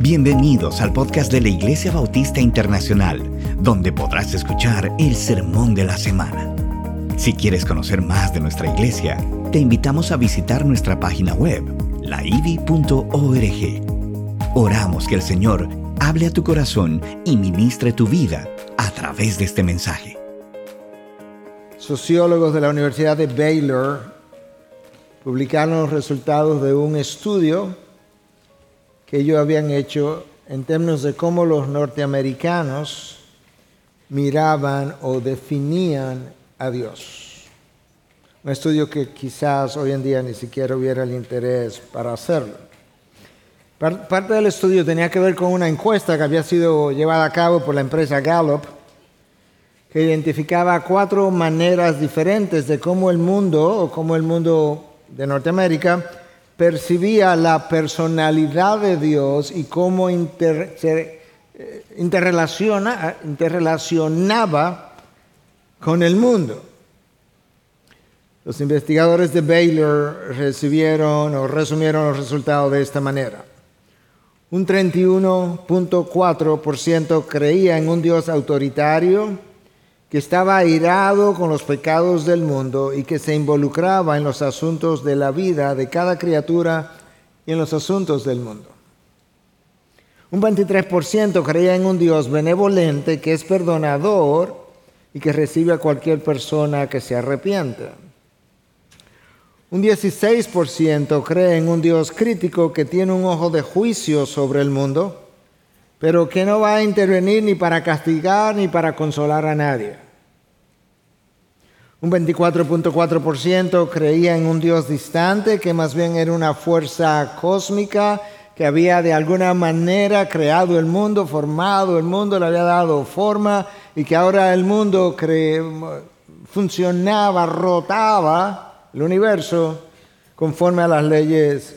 Bienvenidos al podcast de la Iglesia Bautista Internacional, donde podrás escuchar el sermón de la semana. Si quieres conocer más de nuestra iglesia, te invitamos a visitar nuestra página web, laivi.org. Oramos que el Señor hable a tu corazón y ministre tu vida a través de este mensaje. Sociólogos de la Universidad de Baylor publicaron los resultados de un estudio que ellos habían hecho en términos de cómo los norteamericanos miraban o definían a Dios. Un estudio que quizás hoy en día ni siquiera hubiera el interés para hacerlo. Parte del estudio tenía que ver con una encuesta que había sido llevada a cabo por la empresa Gallup, que identificaba cuatro maneras diferentes de cómo el mundo, o cómo el mundo de Norteamérica, percibía la personalidad de Dios y cómo se eh, interrelaciona, interrelacionaba con el mundo. Los investigadores de Baylor recibieron o resumieron los resultados de esta manera. Un 31.4% creía en un Dios autoritario que estaba airado con los pecados del mundo y que se involucraba en los asuntos de la vida de cada criatura y en los asuntos del mundo. Un 23% creía en un Dios benevolente que es perdonador y que recibe a cualquier persona que se arrepienta. Un 16% cree en un Dios crítico que tiene un ojo de juicio sobre el mundo, pero que no va a intervenir ni para castigar ni para consolar a nadie. Un 24.4% creía en un Dios distante, que más bien era una fuerza cósmica que había de alguna manera creado el mundo, formado el mundo, le había dado forma y que ahora el mundo funcionaba, rotaba el universo conforme a las leyes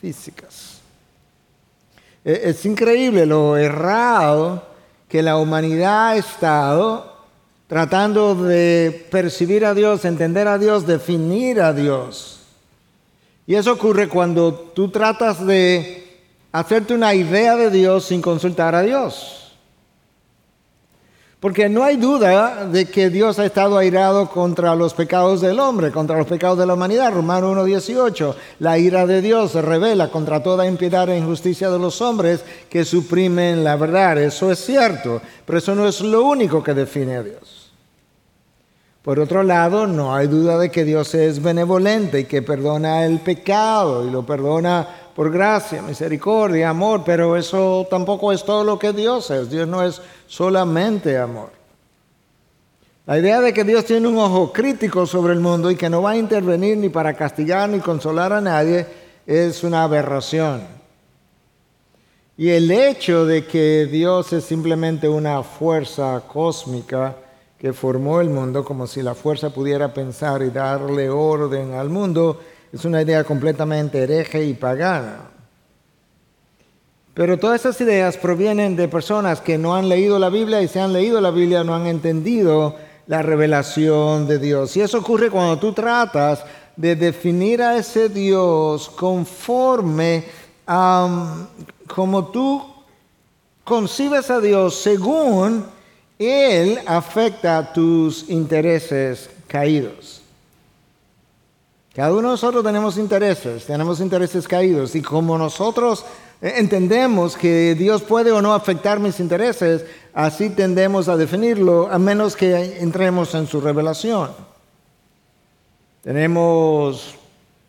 físicas. E, es increíble lo errado que la humanidad ha estado tratando de percibir a Dios, entender a Dios, definir a Dios. Y eso ocurre cuando tú tratas de hacerte una idea de Dios sin consultar a Dios. Porque no hay duda de que Dios ha estado airado contra los pecados del hombre, contra los pecados de la humanidad. Romano 1.18, la ira de Dios se revela contra toda impiedad e injusticia de los hombres que suprimen la verdad. Eso es cierto, pero eso no es lo único que define a Dios. Por otro lado, no hay duda de que Dios es benevolente y que perdona el pecado y lo perdona por gracia, misericordia, amor, pero eso tampoco es todo lo que Dios es. Dios no es solamente amor. La idea de que Dios tiene un ojo crítico sobre el mundo y que no va a intervenir ni para castigar ni consolar a nadie es una aberración. Y el hecho de que Dios es simplemente una fuerza cósmica, que formó el mundo, como si la fuerza pudiera pensar y darle orden al mundo, es una idea completamente hereje y pagana. Pero todas esas ideas provienen de personas que no han leído la Biblia y si han leído la Biblia no han entendido la revelación de Dios. Y eso ocurre cuando tú tratas de definir a ese Dios conforme a como tú concibes a Dios según él afecta tus intereses caídos. Cada uno de nosotros tenemos intereses, tenemos intereses caídos y como nosotros entendemos que Dios puede o no afectar mis intereses, así tendemos a definirlo a menos que entremos en su revelación. Tenemos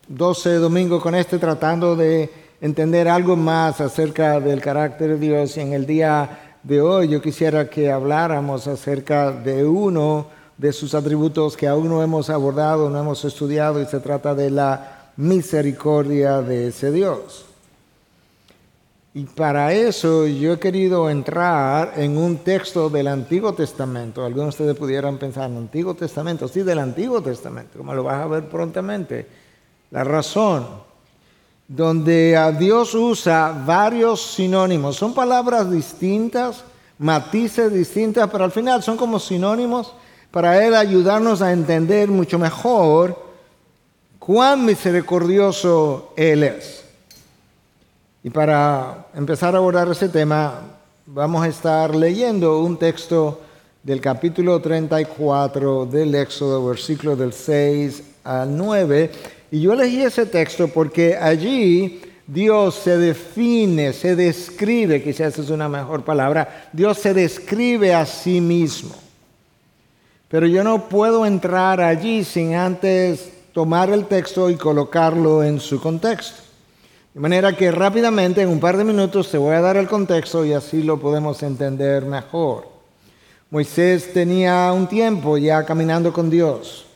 12 domingos con este tratando de entender algo más acerca del carácter de Dios y en el día de hoy yo quisiera que habláramos acerca de uno de sus atributos que aún no hemos abordado, no hemos estudiado, y se trata de la misericordia de ese Dios. Y para eso yo he querido entrar en un texto del Antiguo Testamento. Algunos de ustedes pudieran pensar, en Antiguo Testamento, sí, del Antiguo Testamento, como lo vas a ver prontamente. La razón donde a Dios usa varios sinónimos. Son palabras distintas, matices distintas, pero al final son como sinónimos para Él ayudarnos a entender mucho mejor cuán misericordioso Él es. Y para empezar a abordar ese tema, vamos a estar leyendo un texto del capítulo 34 del Éxodo, versículo del 6 al 9. Y yo elegí ese texto porque allí Dios se define, se describe, quizás es una mejor palabra, Dios se describe a sí mismo. Pero yo no puedo entrar allí sin antes tomar el texto y colocarlo en su contexto. De manera que rápidamente, en un par de minutos, te voy a dar el contexto y así lo podemos entender mejor. Moisés tenía un tiempo ya caminando con Dios,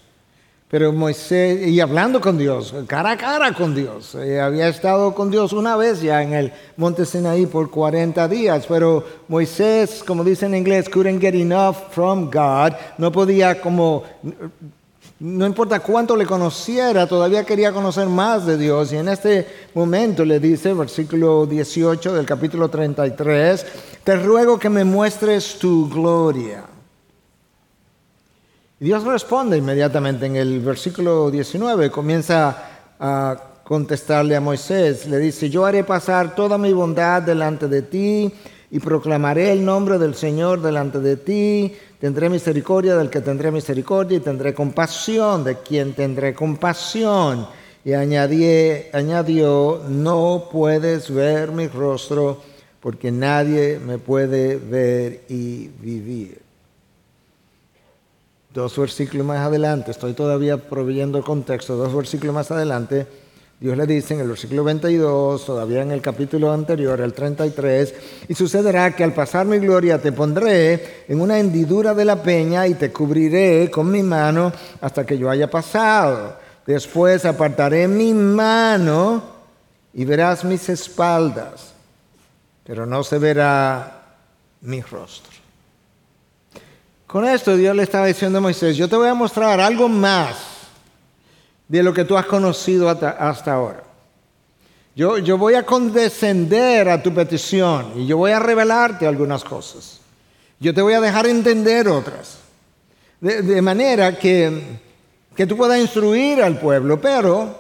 pero Moisés, y hablando con Dios, cara a cara con Dios. Eh, había estado con Dios una vez ya en el monte Sinaí por 40 días, pero Moisés, como dice en inglés, couldn't get enough from God, no podía como no importa cuánto le conociera, todavía quería conocer más de Dios. Y en este momento le dice, versículo 18 del capítulo 33, te ruego que me muestres tu gloria. Dios responde inmediatamente en el versículo 19, comienza a contestarle a Moisés, le dice, yo haré pasar toda mi bondad delante de ti y proclamaré el nombre del Señor delante de ti Tendré misericordia del que tendré misericordia y tendré compasión de quien tendré compasión. Y añadió, no puedes ver mi rostro porque nadie me puede ver y vivir. Dos versículos más adelante, estoy todavía proveyendo contexto, dos versículos más adelante, Dios le dice en el versículo 22, todavía en el capítulo anterior, el 33, y sucederá que al pasar mi gloria te pondré en una hendidura de la peña y te cubriré con mi mano hasta que yo haya pasado. Después apartaré mi mano y verás mis espaldas, pero no se verá mi rostro. Con esto Dios le estaba diciendo a Moisés, yo te voy a mostrar algo más de lo que tú has conocido hasta, ahora. Yo, yo, voy a condescender a tu petición y yo voy a revelarte algunas cosas. Yo te voy a dejar entender otras. De, manera que, que tú puedas instruir al pueblo, pero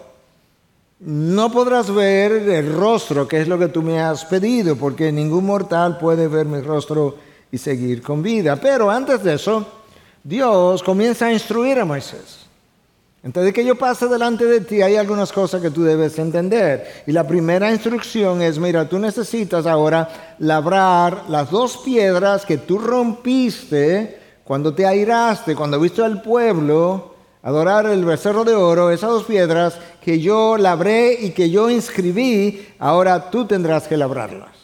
no podrás ver el rostro, que es lo que tú me has pedido, porque ningún mortal puede ver mi rostro y seguir con vida. Pero antes de eso, Dios comienza a instruir a Moisés. Entonces, que yo pase delante de ti, hay algunas cosas que tú debes entender. Y la primera instrucción es, mira, tú necesitas ahora labrar las dos piedras que tú rompiste cuando te airaste, cuando viste al pueblo adorar el becerro de oro, esas dos piedras que yo labré y que yo inscribí, ahora tú tendrás que labrarlas.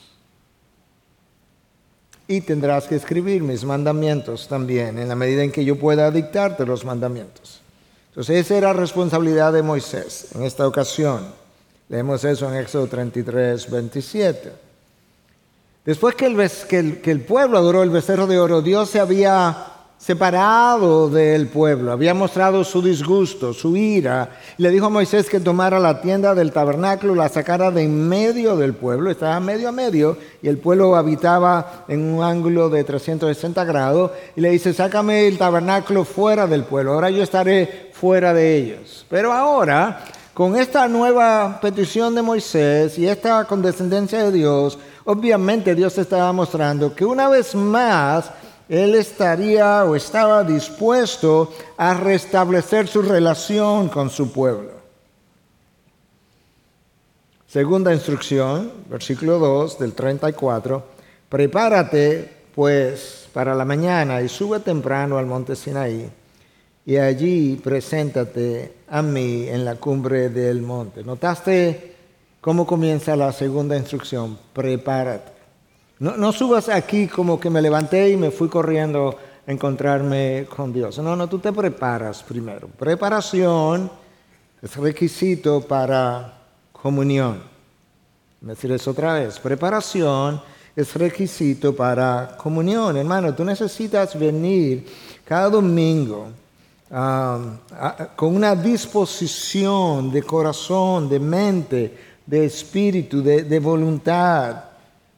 Y tendrás que escribir mis mandamientos también, en la medida en que yo pueda dictarte los mandamientos. Entonces esa era responsabilidad de Moisés en esta ocasión. Leemos eso en Éxodo 33, 27. Después que el, que, el, pueblo adoró el becerro de oro, Dios se había separado del pueblo, había mostrado su disgusto, su ira. Le dijo a Moisés que tomara la tienda del tabernáculo, la sacara de en medio del pueblo, estaba medio a medio, y el pueblo habitaba en un ángulo de 360 grados, y le dice, sácame el tabernáculo fuera del pueblo, ahora yo estaré fuera de ellos. Pero ahora, con esta nueva petición de Moisés y esta condescendencia de Dios, obviamente Dios estaba mostrando que una vez más, él estaría o estaba dispuesto a restablecer su relación con su pueblo. Segunda instrucción, versículo 2 del 34, prepárate pues para la mañana y sube temprano al monte Sinaí y allí preséntate a mí en la cumbre del monte. ¿Notaste cómo comienza la segunda instrucción? Prepárate. No, subas aquí como que me levanté y me fui corriendo a encontrarme con Dios. No, no, tú te preparas primero. Preparación es requisito para comunión. A decir eso otra vez. Preparación es requisito para comunión. Hermano, tú necesitas venir cada domingo con una disposición de corazón, de mente, de espíritu, de voluntad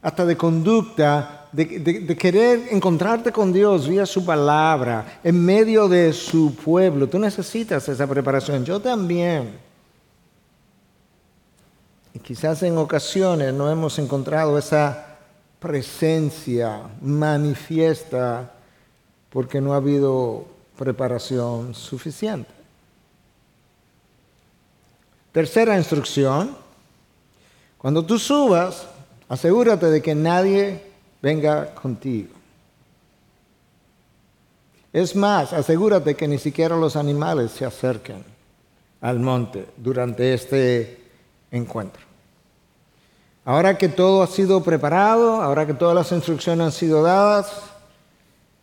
hasta de conducta, de, querer encontrarte con Dios vía su palabra, en medio de su pueblo. Tú necesitas esa preparación, yo también. Y quizás en ocasiones no hemos encontrado esa presencia manifiesta porque no ha habido preparación suficiente. Tercera instrucción, cuando tú subas, asegúrate de que nadie venga contigo. Es más, asegúrate que ni siquiera los animales se acerquen al monte durante este encuentro. Ahora que todo ha sido preparado, ahora que todas las instrucciones han sido dadas,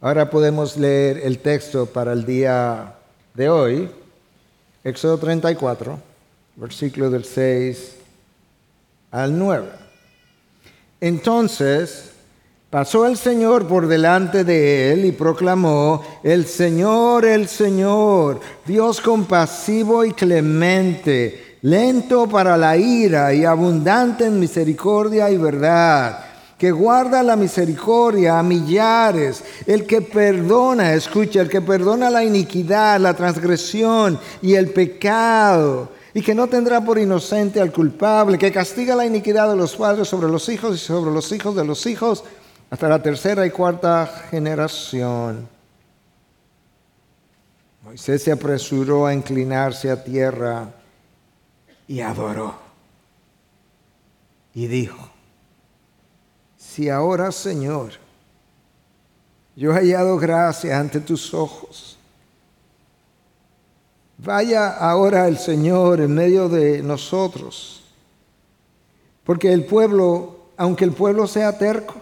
ahora podemos leer el texto para el día de hoy, Éxodo 34, versículo del 6 al 9. Entonces pasó el Señor por delante de él y proclamó, el Señor, el Señor, Dios compasivo y clemente, lento para la ira y abundante en misericordia y verdad que guarda la misericordia a millares, el que perdona, escucha, el que perdona la iniquidad, la transgresión y el pecado, y que no tendrá por inocente al culpable, que castiga la iniquidad de los padres sobre los hijos y sobre los hijos de los hijos hasta la tercera y cuarta generación. Moisés se apresuró a inclinarse a tierra y adoró. Y dijo, si ahora, Señor, yo he hallado gracia ante tus ojos, vaya ahora el Señor en medio de nosotros, porque el pueblo, aunque el pueblo sea terco,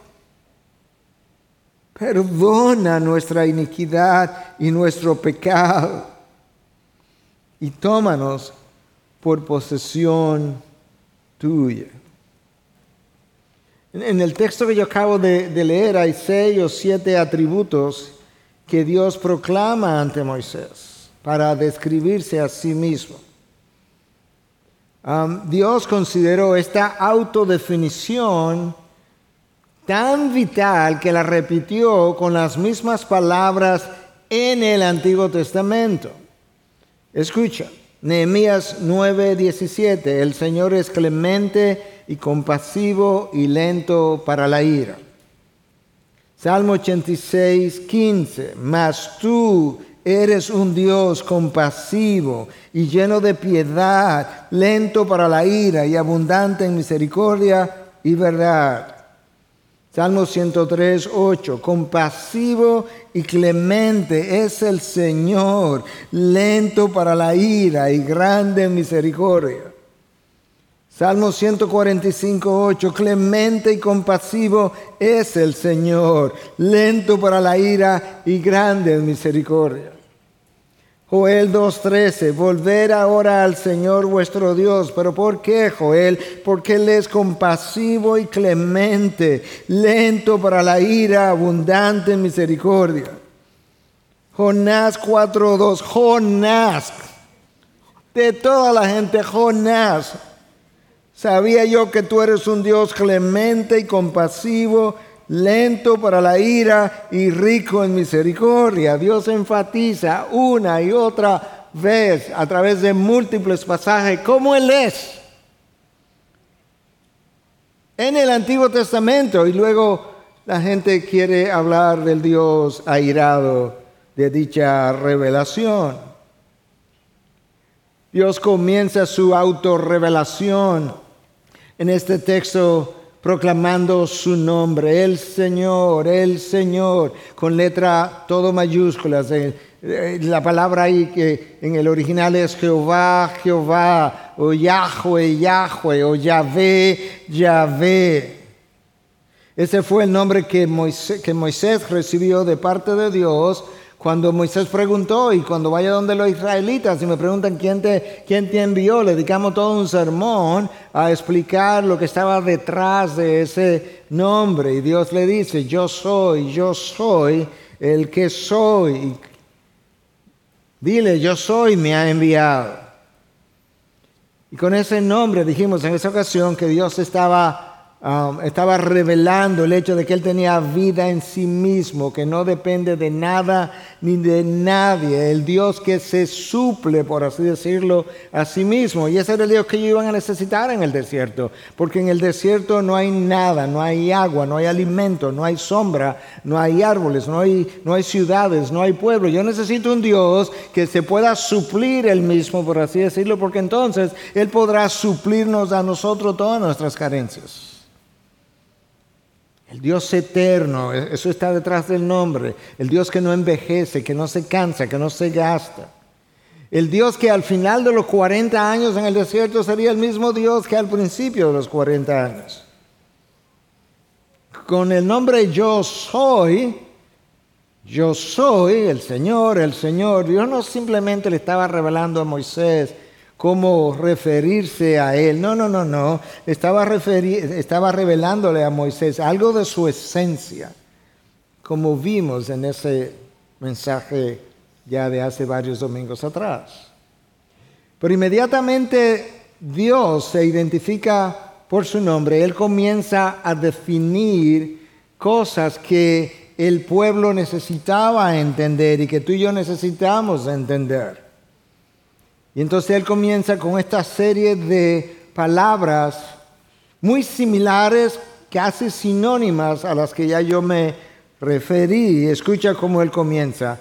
perdona nuestra iniquidad y nuestro pecado y tómanos por posesión tuya. En el texto que yo acabo de, leer hay seis o siete atributos que Dios proclama ante Moisés para describirse a sí mismo. Dios consideró esta autodefinición tan vital que la repitió con las mismas palabras en el Antiguo Testamento. Escucha, Nehemías 9:17, el Señor es clemente y compasivo y lento para la ira. Salmo 86, 15. Mas tú eres un Dios compasivo y lleno de piedad, lento para la ira y abundante en misericordia y verdad. Salmo 103, 8. Compasivo y clemente es el Señor, lento para la ira y grande en misericordia. Salmo 145, 8, clemente y compasivo es el Señor, lento para la ira y grande en misericordia. Joel 2.13, volver ahora al Señor vuestro Dios. ¿Pero por qué, Joel? Porque Él es compasivo y clemente, lento para la ira, abundante en misericordia. Jonás 4.2, Jonás, de toda la gente, Jonás, Sabía yo que tú eres un Dios clemente y compasivo, lento para la ira y rico en misericordia. Dios enfatiza una y otra vez a través de múltiples pasajes cómo Él es. En el Antiguo Testamento y luego la gente quiere hablar del Dios airado de dicha revelación. Dios comienza su autorrevelación en este texto proclamando su nombre, el Señor, el Señor, con letra todo mayúsculas. Eh, eh, la palabra ahí que en el original es Jehová, Jehová, o Yahweh, Yahweh, o Yahvé, Yahvé. Ese fue el nombre que Moisés, que Moisés recibió de parte de Dios cuando Moisés preguntó y cuando vaya donde los israelitas y me preguntan quién te, quién te envió, le dedicamos todo un sermón a explicar lo que estaba detrás de ese nombre. Y Dios le dice, yo soy, yo soy el que soy. Dile, yo soy, me ha enviado. Y con ese nombre dijimos en esa ocasión que Dios estaba um, estaba revelando el hecho de que él tenía vida en sí mismo, que no depende de nada ni de nadie, el Dios que se suple, por así decirlo, a sí mismo. Y ese era el Dios que ellos iban a necesitar en el desierto, porque en el desierto no hay nada, no hay agua, no hay alimento, no hay sombra, no hay árboles, no hay, no hay ciudades, no hay pueblo. Yo necesito un Dios que se pueda suplir él mismo, por así decirlo, porque entonces Él podrá suplirnos a nosotros todas nuestras carencias. El Dios eterno, e-, eso está detrás del nombre. El Dios que no envejece, que no se cansa, que no se gasta. El Dios que al final de los 40 años en el desierto sería el mismo Dios que al principio de los 40 años. Con el nombre yo soy, yo soy el Señor, el Señor. Dios no simplemente le estaba revelando a Moisés cómo referirse a él. No, no, no, no. Estaba, estaba revelándole a Moisés algo de su esencia, como vimos en ese mensaje ya de hace varios domingos atrás. Pero inmediatamente Dios se identifica por su nombre. Él comienza a definir cosas que el pueblo necesitaba entender y que tú y yo necesitamos entender. Y entonces él comienza con esta serie de palabras muy similares, casi sinónimas a las que ya yo me referí. Escucha cómo él comienza.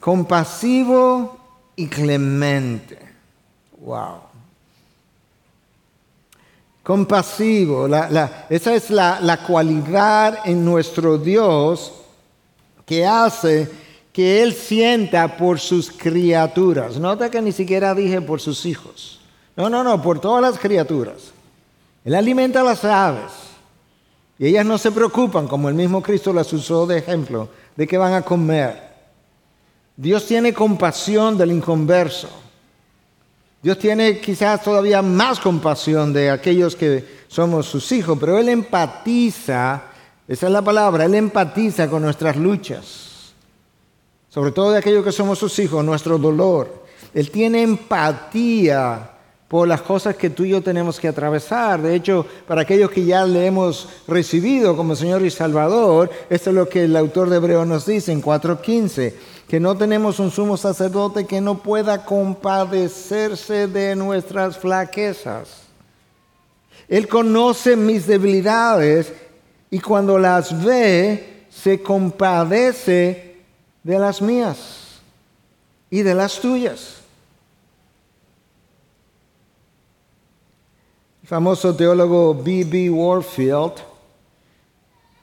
compasivo y clemente. Wow. Compasivo. esa es la, la cualidad en nuestro Dios que hace que Él sienta por sus criaturas. Nota que ni siquiera dije por sus hijos. No, no, no, por todas las criaturas. Él alimenta a las aves. Y ellas no se preocupan, como el mismo Cristo las usó de ejemplo, de que van a comer. Dios tiene compasión del inconverso. Dios tiene quizás todavía más compasión de aquellos que somos sus hijos, pero Él empatiza, esa es la palabra, Él empatiza con nuestras luchas sobre todo de aquellos que somos sus hijos, nuestro dolor. Él tiene empatía por las cosas que tú y yo tenemos que atravesar. De hecho, para aquellos que ya le hemos recibido como Señor y Salvador, esto es lo que el autor de Hebreo nos dice en 4.15, que no tenemos un sumo sacerdote que no pueda compadecerse de nuestras flaquezas. Él conoce mis debilidades y cuando las ve, se compadece de las mías y de las tuyas. El famoso teólogo B.B. Warfield,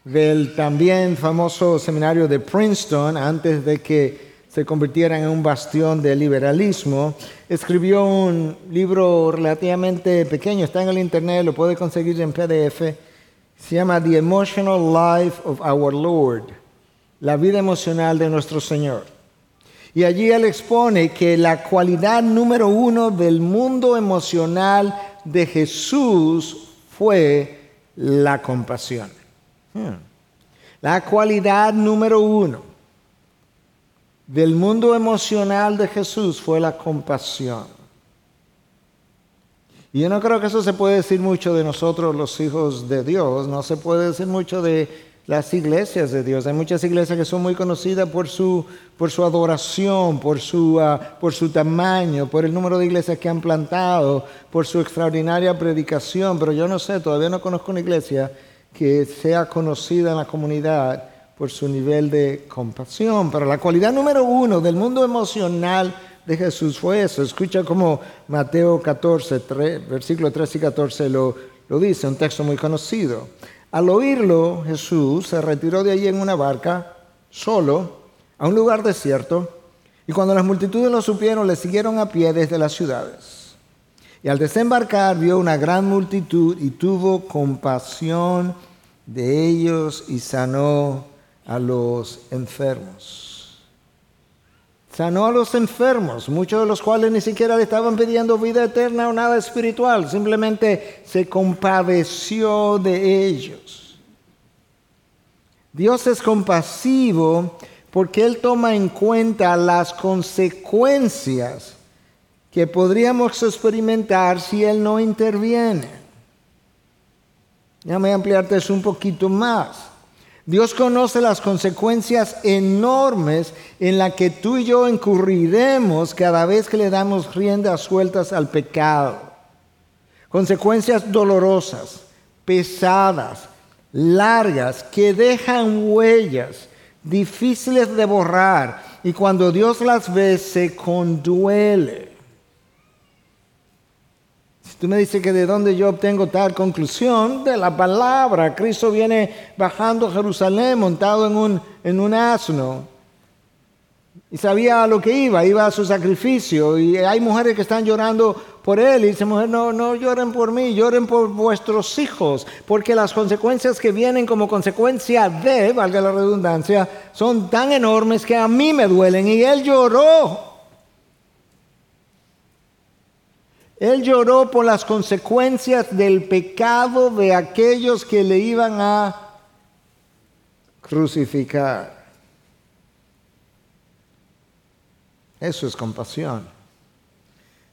del también famoso seminario de Princeton, antes de que se convirtiera en un bastión de liberalismo, escribió un libro relativamente pequeño, está en el internet, lo puede conseguir en PDF, se llama The Emotional Life of Our Lord la vida emocional de nuestro Señor. Y allí él expone que la cualidad número uno del mundo emocional de Jesús fue la compasión. Hmm. La cualidad número uno del mundo emocional de Jesús fue la compasión. Y yo no creo que eso se puede decir mucho de nosotros los hijos de Dios, no se puede decir mucho de las iglesias de Dios. Hay muchas iglesias que son muy conocidas por su, por su adoración, por su, ah, por su tamaño, por el número de iglesias que han plantado, por su extraordinaria predicación, pero yo no sé, todavía no conozco una iglesia que sea conocida en la comunidad por su nivel de compasión. Pero la cualidad número uno del mundo emocional de Jesús fue eso. Escucha como Mateo 14, 3, versículo 13 y 14 lo, lo dice, un texto muy conocido. Al oírlo, Jesús se retiró de allí en una barca, solo, a un lugar desierto, y cuando las multitudes lo supieron, le siguieron a pie desde las ciudades. Y al desembarcar vio una gran multitud y tuvo compasión de ellos y sanó a los enfermos sanó a los enfermos, muchos de los cuales ni siquiera le estaban pidiendo vida eterna o nada espiritual, simplemente se compadeció de ellos. Dios es compasivo porque Él toma en cuenta las consecuencias que podríamos experimentar si Él no interviene. Déjame ampliarte eso un poquito más. Dios conoce las consecuencias enormes en las que tú y yo incurriremos cada vez que le damos riendas sueltas al pecado. Consecuencias dolorosas, pesadas, largas, que dejan huellas, difíciles de borrar, y cuando Dios las ve se conduele. Tú me dices que de dónde yo obtengo tal conclusión, de la palabra. Cristo viene bajando a Jerusalén montado en un, en un asno. Y sabía a lo que iba, iba a su sacrificio. Y hay mujeres que están llorando por él. Y dice, mujer, no, no lloren por mí, lloren por vuestros hijos. Porque las consecuencias que vienen como consecuencia de, valga la redundancia, son tan enormes que a mí me duelen. Y él lloró. Él lloró por las consecuencias del pecado de aquellos que le iban a crucificar. Eso es compasión.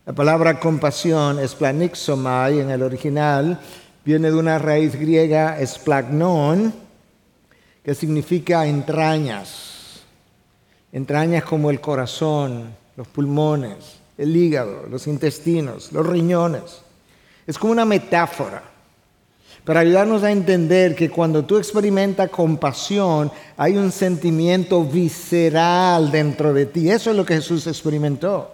La palabra compasión, esplanixomai en el original, viene de una raíz griega esplagnon, que significa entrañas. Entrañas como el corazón, los pulmones el hígado, los intestinos, los riñones. Es como una metáfora para ayudarnos a entender que cuando tú experimentas compasión, hay un sentimiento visceral dentro de ti. Eso es lo que Jesús experimentó.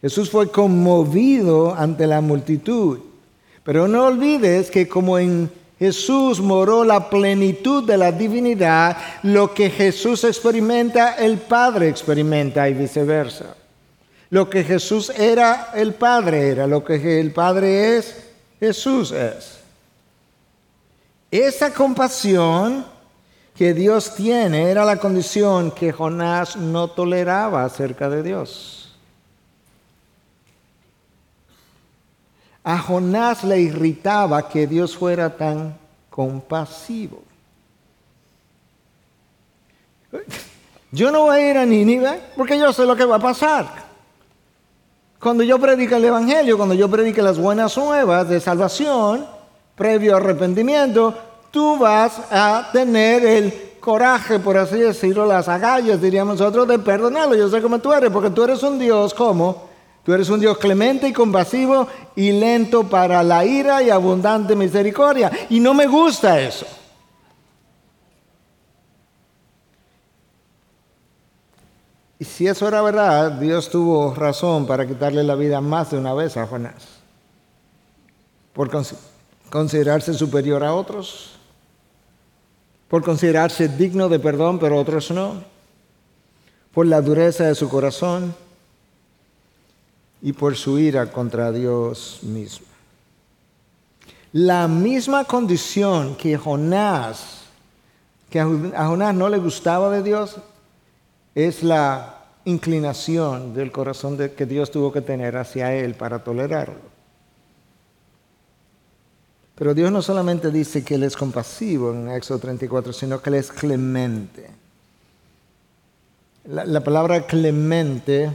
Jesús fue conmovido ante la multitud. Pero no olvides que como en Jesús moró la plenitud de la divinidad, lo que Jesús experimenta, el Padre experimenta y viceversa. Lo que Jesús era, el Padre era. Lo que el Padre es, Jesús es. Esa compasión que Dios tiene era la condición que Jonás no toleraba acerca de Dios. A Jonás le irritaba que Dios fuera tan compasivo. Yo no voy a ir a Nínive porque yo sé lo que va a pasar. Cuando yo predique el Evangelio, cuando yo predique las buenas nuevas de salvación, previo arrepentimiento, tú vas a tener el coraje, por así decirlo, las agallas, diríamos nosotros, de perdonarlo. Yo sé cómo tú eres, porque tú eres un Dios como, tú eres un Dios clemente y compasivo y lento para la ira y abundante misericordia. Y no me gusta eso. Y si eso era verdad, Dios tuvo razón para quitarle la vida más de una vez a Jonás. Por considerarse superior a otros, por considerarse digno de perdón, pero otros no, por la dureza de su corazón y por su ira contra Dios mismo. La misma condición que Jonás, que a Jonás no le gustaba de Dios, es la inclinación del corazón que Dios tuvo que tener hacia él para tolerarlo. Pero Dios no solamente dice que Él es compasivo en Éxodo 34, sino que Él es clemente. La, palabra clemente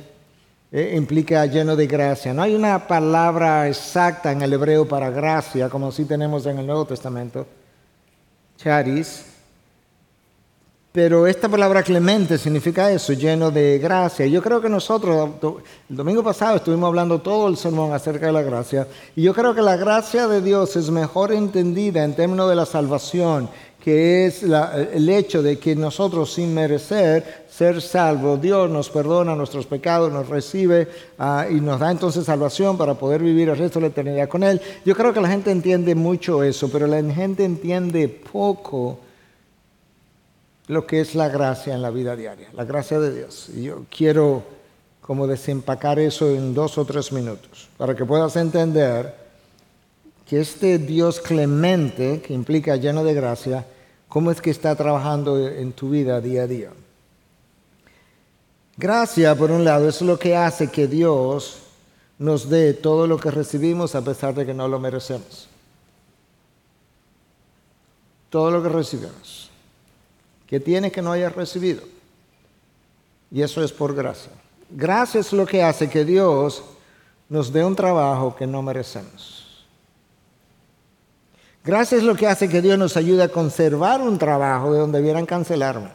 eh, implica lleno de gracia. No hay una palabra exacta en el hebreo para gracia, como sí tenemos en el Nuevo Testamento. Charis, pero esta palabra clemente significa eso, lleno de gracia. Yo creo que nosotros, el domingo pasado estuvimos hablando todo el sermón acerca de la gracia, y yo creo que la gracia de Dios es mejor entendida en términos de la salvación, que es el hecho de que nosotros sin merecer ser salvos, Dios nos perdona nuestros pecados, nos recibe ah, y nos da entonces salvación para poder vivir el resto de la eternidad con Él. Yo creo que la gente entiende mucho eso, pero la gente entiende poco lo que es la gracia en la vida diaria, la gracia de Dios. Y yo quiero como desempacar eso en dos o tres minutos, para que puedas entender que este Dios clemente, que implica lleno de gracia, cómo es que está trabajando en tu vida día a día. Gracia, por un lado, es lo que hace que Dios nos dé todo lo que recibimos a pesar de que no lo merecemos. Todo lo que recibimos que tiene que no haya recibido. Y eso es por gracia. Gracia es lo que hace que Dios nos dé un trabajo que no merecemos. Gracia es lo que hace que Dios nos ayude a conservar un trabajo de donde vieran cancelarme.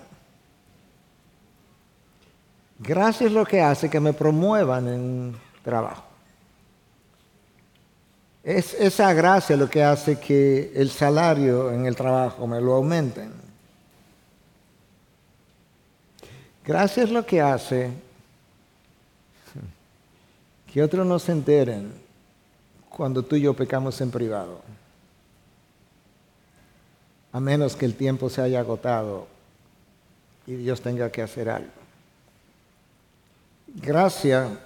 Gracia es lo que hace que me promuevan en trabajo. Es esa gracia lo que hace que el salario en el trabajo me lo aumenten. Gracia es lo que hace que otros no se enteren cuando tú y yo pecamos en privado. A menos que el tiempo se haya agotado y Dios tenga que hacer algo. Gracia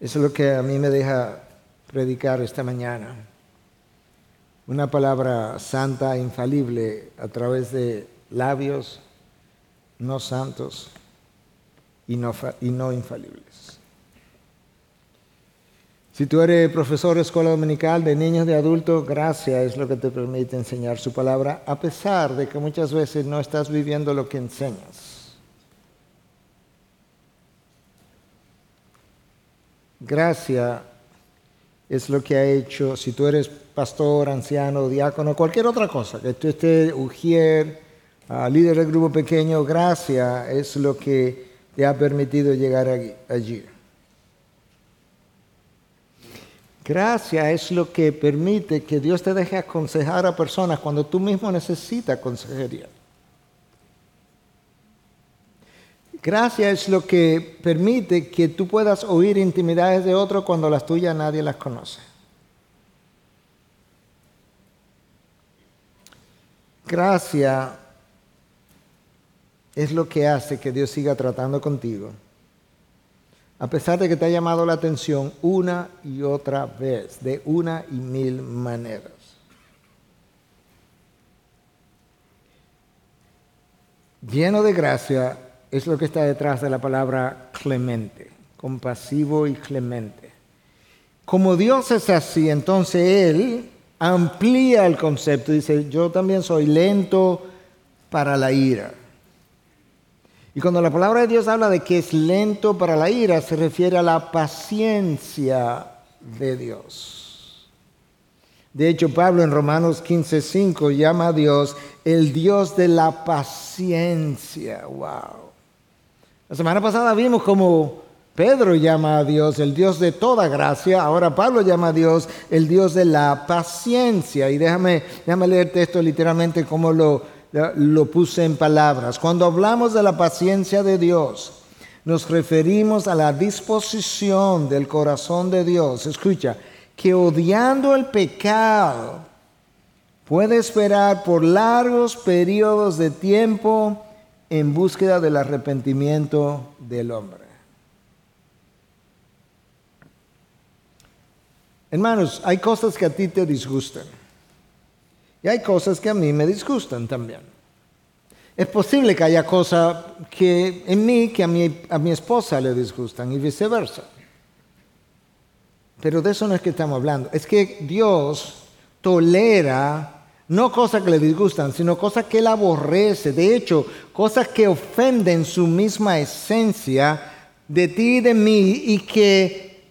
es lo que a mí me deja predicar esta mañana. Una palabra santa, infalible, a través de labios no santos y no, infalibles. Si tú eres profesor de escuela dominical de niños, de adultos, gracia es lo que te permite enseñar su palabra, a pesar de que muchas veces no estás viviendo lo que enseñas. Gracia es lo que ha hecho, si tú eres pastor, anciano, diácono, cualquier otra cosa, que tú estés ujier, uh, líder del grupo pequeño, gracia es lo que te ha permitido llegar allí. Gracia es lo que permite que Dios te deje aconsejar a personas cuando tú mismo necesitas consejería. Gracia es lo que permite que tú puedas oír intimidades de otro cuando las tuyas nadie las conoce. Gracia es lo que hace que Dios siga tratando contigo, a pesar de que te ha llamado la atención una y otra vez, de una y mil maneras. Lleno de gracia, es lo que está detrás de la palabra clemente, compasivo y clemente. Como Dios es así, entonces Él amplía el concepto, dice, yo también soy lento para la ira. Y cuando la palabra de Dios habla de que es lento para la ira, se refiere a la paciencia de Dios. De hecho, Pablo en Romanos 15:5 llama a Dios el Dios de la paciencia. Wow. La semana pasada vimos cómo Pedro llama a Dios el Dios de toda gracia, ahora Pablo llama a Dios el Dios de la paciencia. Y déjame, déjame leerte esto literalmente como lo, lo puse en palabras. Cuando hablamos de la paciencia de Dios, nos referimos a la disposición del corazón de Dios. Escucha, que odiando el pecado puede esperar por largos periodos de tiempo en búsqueda del arrepentimiento del hombre. Hermanos, hay cosas que a ti te disgustan y hay cosas que a mí me disgustan también. Es posible que haya cosas que en mí que a mi, a mi esposa le disgustan y viceversa. Pero de eso no es que estamos hablando. Es que Dios tolera no cosas que le disgustan, sino cosas que él aborrece. De hecho, cosas que ofenden su misma esencia de ti y de mí y que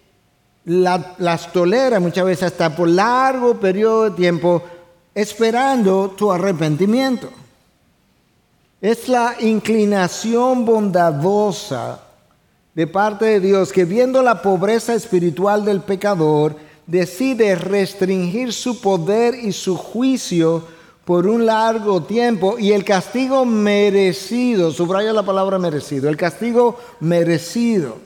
las tolera muchas veces hasta por largo periodo de tiempo esperando tu arrepentimiento. Es la inclinación bondadosa de parte de Dios que viendo la pobreza espiritual del pecador, decide restringir su poder y su juicio por un largo tiempo y el castigo merecido, subraya la palabra merecido, el castigo merecido,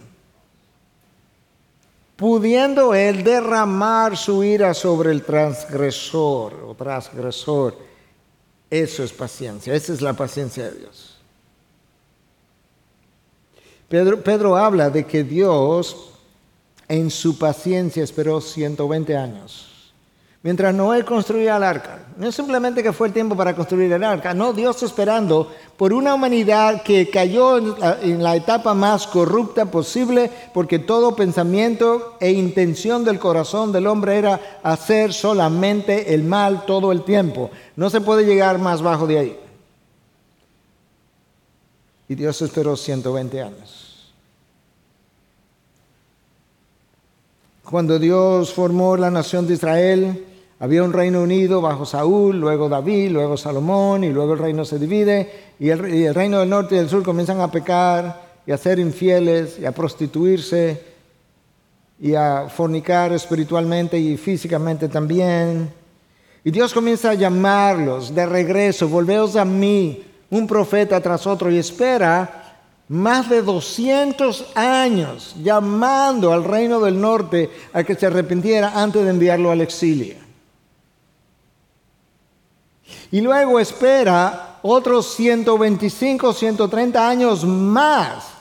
pudiendo él derramar su ira sobre el transgresor o transgresor, eso es paciencia, esa es la paciencia de Dios. Pedro, Pedro habla de que Dios en su paciencia esperó 120 años. Mientras Noé construía el arca. No es simplemente que fue el tiempo para construir el arca. No, Dios esperando por una humanidad que cayó en la, etapa más corrupta posible porque todo pensamiento e intención del corazón del hombre era hacer solamente el mal todo el tiempo. No se puede llegar más bajo de ahí. Y Dios esperó 120 años. Cuando Dios formó la nación de Israel, Había un reino unido bajo Saúl, luego David, luego Salomón, y luego el reino se divide, y el, reino del norte y del sur comienzan a pecar y a ser infieles y a prostituirse y a fornicar espiritualmente y físicamente también. Y Dios comienza a llamarlos de regreso, volveos a mí, un profeta tras otro, y espera más de 200 años llamando al reino del norte a que se arrepintiera antes de enviarlo al exilio. Y luego espera otros 125, 130 años más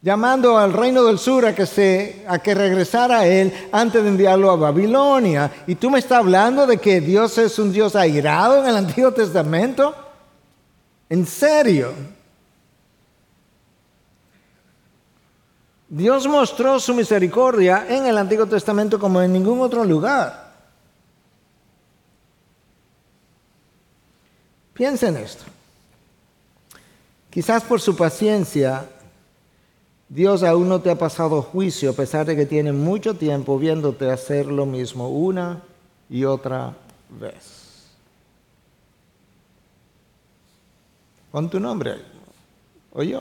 llamando al reino del sur a que, se, a que regresara a él antes de enviarlo a Babilonia. Y tú me estás hablando de que Dios es un Dios airado en el Antiguo Testamento. ¿En serio? Dios mostró su misericordia en el Antiguo Testamento como en ningún otro lugar. Piensa en esto. Quizás por su paciencia, Dios aún no te ha pasado juicio a pesar de que tiene mucho tiempo viéndote hacer lo mismo una y otra vez. Pon tu nombre ahí. O yo.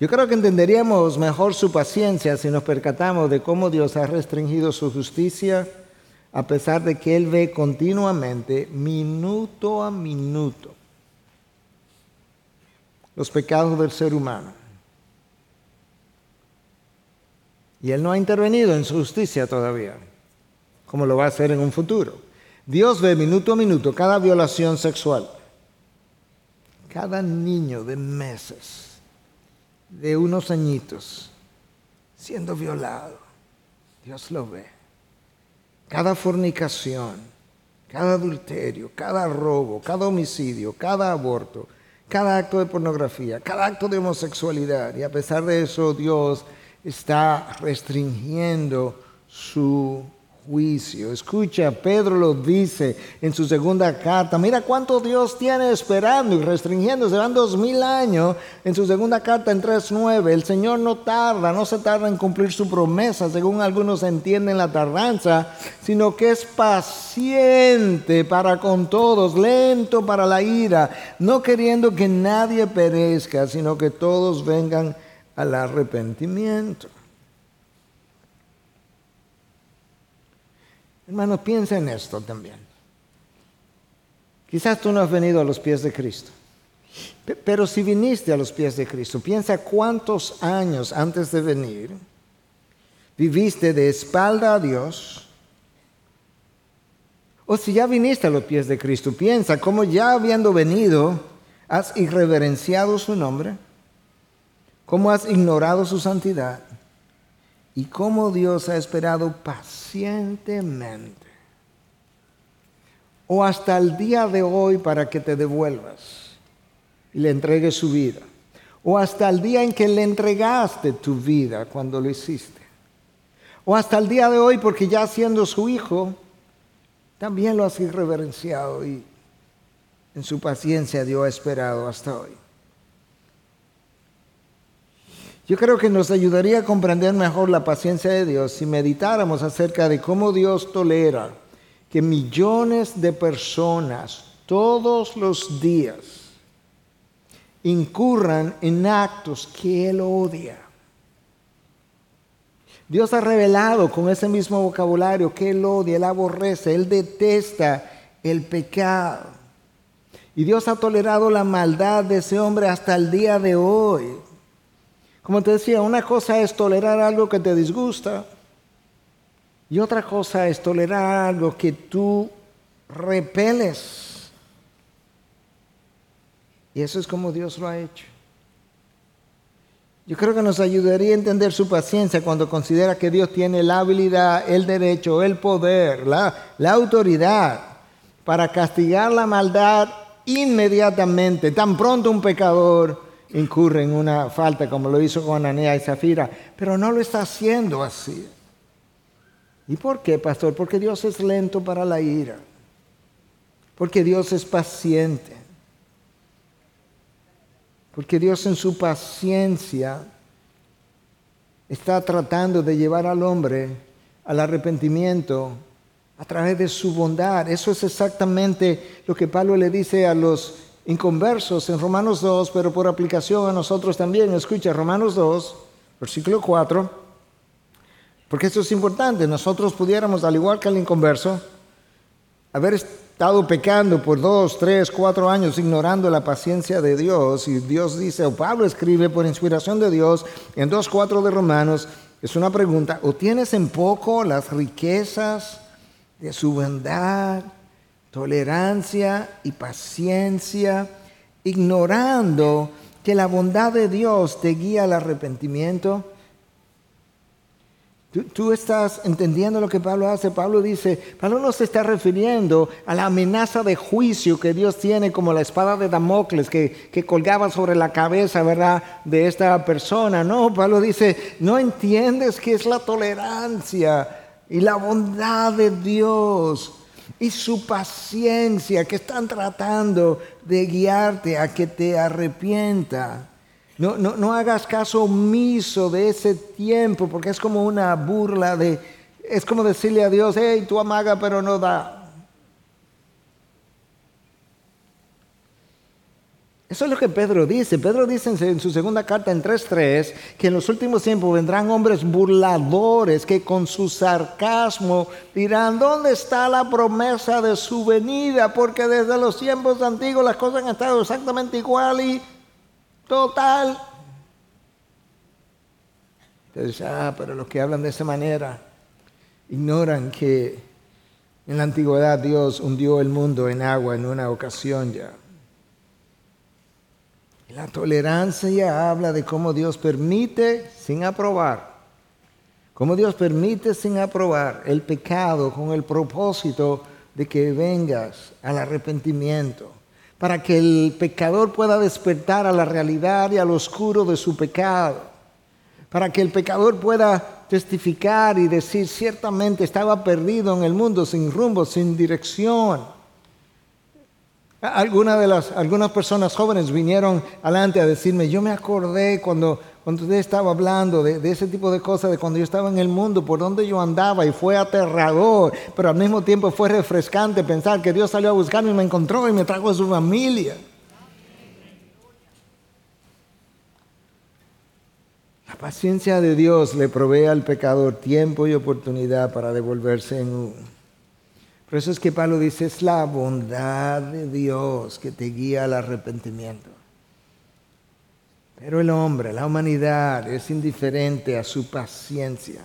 Yo creo que entenderíamos mejor su paciencia si nos percatamos de cómo Dios ha restringido su justicia a pesar de que Él ve continuamente, minuto a minuto, los pecados del ser humano. Y Él no ha intervenido en su justicia todavía, como lo va a hacer en un futuro. Dios ve minuto a minuto cada violación sexual, cada niño de meses de unos añitos siendo violado. Dios lo ve. Cada fornicación, cada adulterio, cada robo, cada homicidio, cada aborto, cada acto de pornografía, cada acto de homosexualidad. Y a pesar de eso, Dios está restringiendo su juicio. Escucha, Pedro lo dice en su segunda carta. Mira cuánto Dios tiene esperando y restringiendo. Serán dos mil años. En su segunda carta en 3.9. El Señor no tarda, no se tarda en cumplir su promesa, según algunos entienden la tardanza, sino que es paciente para con todos, lento para la ira, no queriendo que nadie perezca, sino que todos vengan al arrepentimiento. Hermano, piensa en esto también. Quizás tú no has venido a los pies de Cristo. Pero si viniste a los pies de Cristo, piensa cuántos años antes de venir viviste de espalda a Dios. O si ya viniste a los pies de Cristo, piensa cómo ya habiendo venido, has irreverenciado su nombre, cómo has ignorado su santidad, y cómo Dios ha esperado pacientemente. O hasta el día de hoy para que te devuelvas y le entregues su vida, o hasta el día en que le entregaste tu vida cuando lo hiciste, o hasta el día de hoy porque ya siendo su hijo, también lo has irreverenciado y en su paciencia Dios ha esperado hasta hoy. Yo creo que nos ayudaría a comprender mejor la paciencia de Dios si meditáramos acerca de cómo Dios tolera que millones de personas todos los días incurran en actos que Él odia. Dios ha revelado con ese mismo vocabulario que Él odia, Él aborrece, Él detesta el pecado. Y Dios ha tolerado la maldad de ese hombre hasta el día de hoy. Como te decía, una cosa es tolerar algo que te disgusta y otra cosa es tolerar algo que tú repeles. Y eso es como Dios lo ha hecho. Yo creo que nos ayudaría a entender su paciencia cuando considera que Dios tiene la habilidad, el derecho, el poder, la, la autoridad para castigar la maldad inmediatamente, tan pronto un pecador incurre en una falta como lo hizo con Ananía y Zafira, pero no lo está haciendo así. ¿Y por qué, pastor? Porque Dios es lento para la ira, porque Dios es paciente, porque Dios en su paciencia está tratando de llevar al hombre al arrepentimiento a través de su bondad. Eso es exactamente lo que Pablo le dice a los inconversos en Romanos 2, pero por aplicación a nosotros también. Escucha, Romanos 2, versículo 4, porque eso es importante. Nosotros pudiéramos, al igual que el inconverso, haber estado pecando por dos, tres, cuatro años, ignorando la paciencia de Dios. Y Dios dice, o Pablo escribe por inspiración de Dios en 2.4 de Romanos, es una pregunta, ¿o tienes en poco las riquezas de su bondad, tolerancia y paciencia, ignorando que la bondad de Dios te guía al arrepentimiento? ¿Tú, estás entendiendo lo que Pablo hace. Pablo dice, Pablo no se está refiriendo a la amenaza de juicio que Dios tiene como la espada de Damocles que, que colgaba sobre la cabeza, ¿verdad?, de esta persona. No, Pablo dice, no entiendes que es la tolerancia y la bondad de Dios y su paciencia que están tratando de guiarte a que te arrepienta. No, no, no, hagas caso omiso de ese tiempo, porque es como una burla de, es como decirle a Dios, hey, tú amaga pero no da. Eso es lo que Pedro dice. Pedro dice en su segunda carta en 3.3 que en los últimos tiempos vendrán hombres burladores que con su sarcasmo dirán, ¿dónde está la promesa de su venida? Porque desde los tiempos antiguos las cosas han estado exactamente igual y Total. Entonces, ah, pero los que hablan de esa manera ignoran que en la antigüedad Dios hundió el mundo en agua en una ocasión ya. La tolerancia habla de cómo Dios permite sin aprobar, cómo Dios permite sin aprobar el pecado con el propósito de que vengas al arrepentimiento. Para que el pecador pueda despertar a la realidad y al oscuro de su pecado, para que el pecador pueda testificar y decir ciertamente estaba perdido en el mundo sin rumbo, sin dirección Algunas de las, algunas personas jóvenes vinieron adelante a decirme, yo me acordé cuando, cuando usted estaba hablando de, de, ese tipo de cosas, de cuando yo estaba en el mundo, por donde yo andaba, y fue aterrador, pero al mismo tiempo fue refrescante pensar que Dios salió a buscarme y me encontró y me trajo a su familia. La paciencia de Dios le provee al pecador tiempo y oportunidad para devolverse en un por eso es que Pablo dice, es la bondad de Dios que te guía al arrepentimiento. Pero el hombre, la humanidad, es indiferente a su paciencia.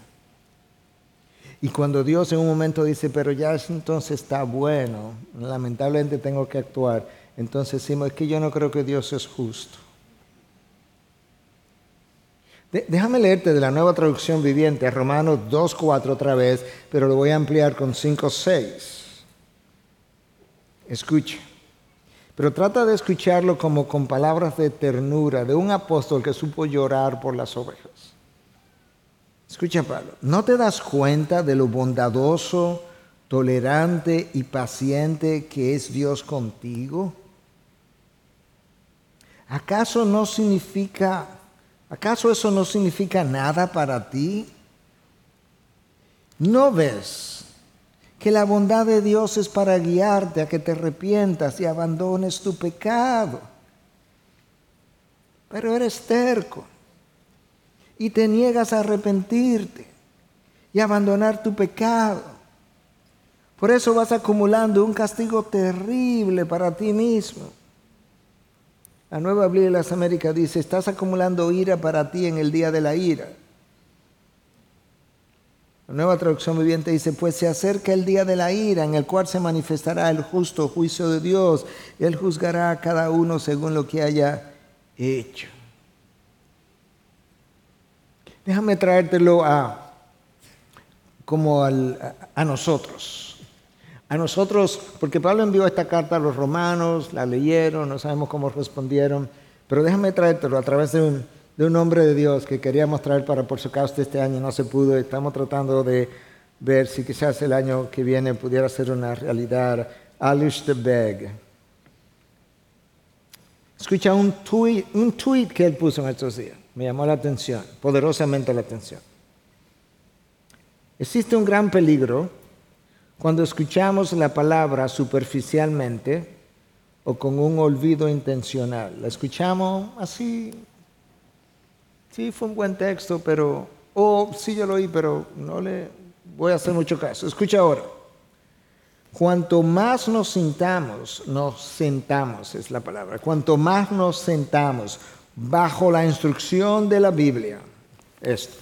Y cuando Dios en un momento dice, pero ya entonces está bueno, lamentablemente tengo que actuar, entonces decimos, es que yo no creo que Dios es justo. Déjame leerte de la nueva traducción viviente, Romanos 2.4 otra vez, pero lo voy a ampliar con 5.6. Escucha. Pero trata de escucharlo como con palabras de ternura de un apóstol que supo llorar por las ovejas. Escucha, Pablo. ¿No te das cuenta de lo bondadoso, tolerante y paciente que es Dios contigo? ¿Acaso no significa ¿Acaso eso no significa nada para ti? ¿No ves que la bondad de Dios es para guiarte a que te arrepientas y abandones tu pecado? Pero eres terco y te niegas a arrepentirte y abandonar tu pecado. Por eso vas acumulando un castigo terrible para ti mismo. La nueva Biblia de las Américas dice, estás acumulando ira para ti en el día de la ira. La nueva traducción viviente dice, pues se acerca el día de la ira en el cual se manifestará el justo juicio de Dios. Él juzgará a cada uno según lo que haya hecho. Déjame traértelo a, como a nosotros a nosotros, porque Pablo envió esta carta a los romanos, la leyeron, no sabemos cómo respondieron, pero déjame traértelo a través de un, hombre de Dios que queríamos traer para por su causa este año, no se pudo, estamos tratando de ver si quizás el año que viene pudiera ser una realidad. Alish de Beg. Escucha un tweet, un tweet que él puso en estos días, me llamó la atención, poderosamente la atención. Existe un gran peligro cuando escuchamos la palabra superficialmente o con un olvido intencional. La escuchamos así, sí, fue un buen texto, pero, o sí, yo lo oí, pero no le voy a hacer mucho caso. Escucha ahora. Cuanto más nos sentamos, nos sentamos, es la palabra, cuanto más nos sentamos bajo la instrucción de la Biblia, esto,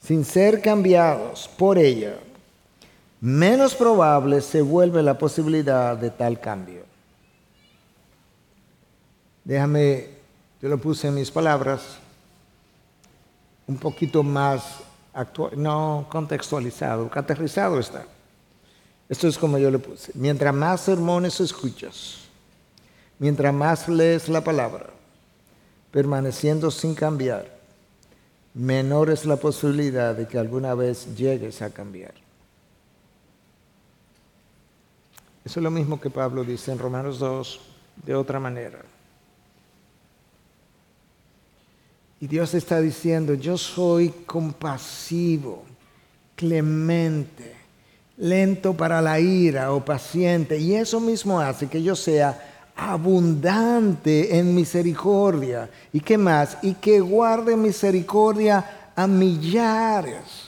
sin ser cambiados por ella, menos probable se vuelve la posibilidad de tal cambio. Déjame, yo lo puse en mis palabras, un poquito más actual, no contextualizado, aterrizado está. Esto es como yo le puse. Mientras más sermones escuchas, mientras más lees la palabra, permaneciendo sin cambiar, menor es la posibilidad de que alguna vez llegues a cambiar. Eso es lo mismo que Pablo dice en Romanos 2 de otra manera. Y Dios está diciendo, yo soy compasivo, clemente, lento para la ira o paciente. Y eso mismo hace que yo sea abundante en misericordia. ¿Y qué más? Y que guarde misericordia a millares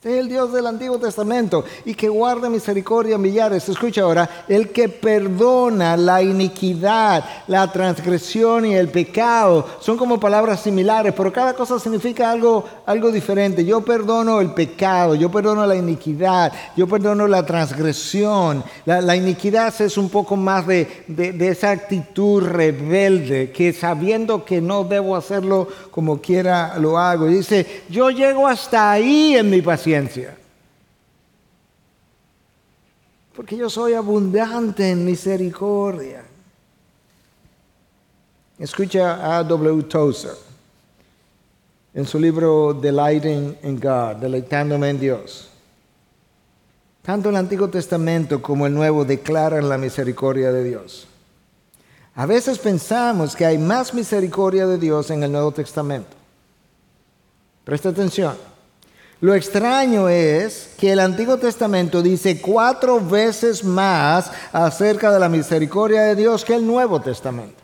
es el Dios del Antiguo Testamento y que guarda misericordia a millares. Escucha ahora, el que perdona la iniquidad, la transgresión y el pecado. Son como palabras similares, pero cada cosa significa algo, algo diferente. Yo perdono el pecado, yo perdono la iniquidad, yo perdono la transgresión. La, iniquidad es un poco más de, esa actitud rebelde que sabiendo que no debo hacerlo como quiera lo hago. Dice, yo llego hasta ahí en mi paciencia porque yo soy abundante en misericordia. Escucha a W. Tozer en su libro Delighting in God, deleitándome en Dios. Tanto el Antiguo Testamento como el Nuevo declaran la misericordia de Dios. A veces pensamos que hay más misericordia de Dios en el Nuevo Testamento. Presta atención. Lo extraño es que el Antiguo Testamento dice cuatro veces más acerca de la misericordia de Dios que el Nuevo Testamento.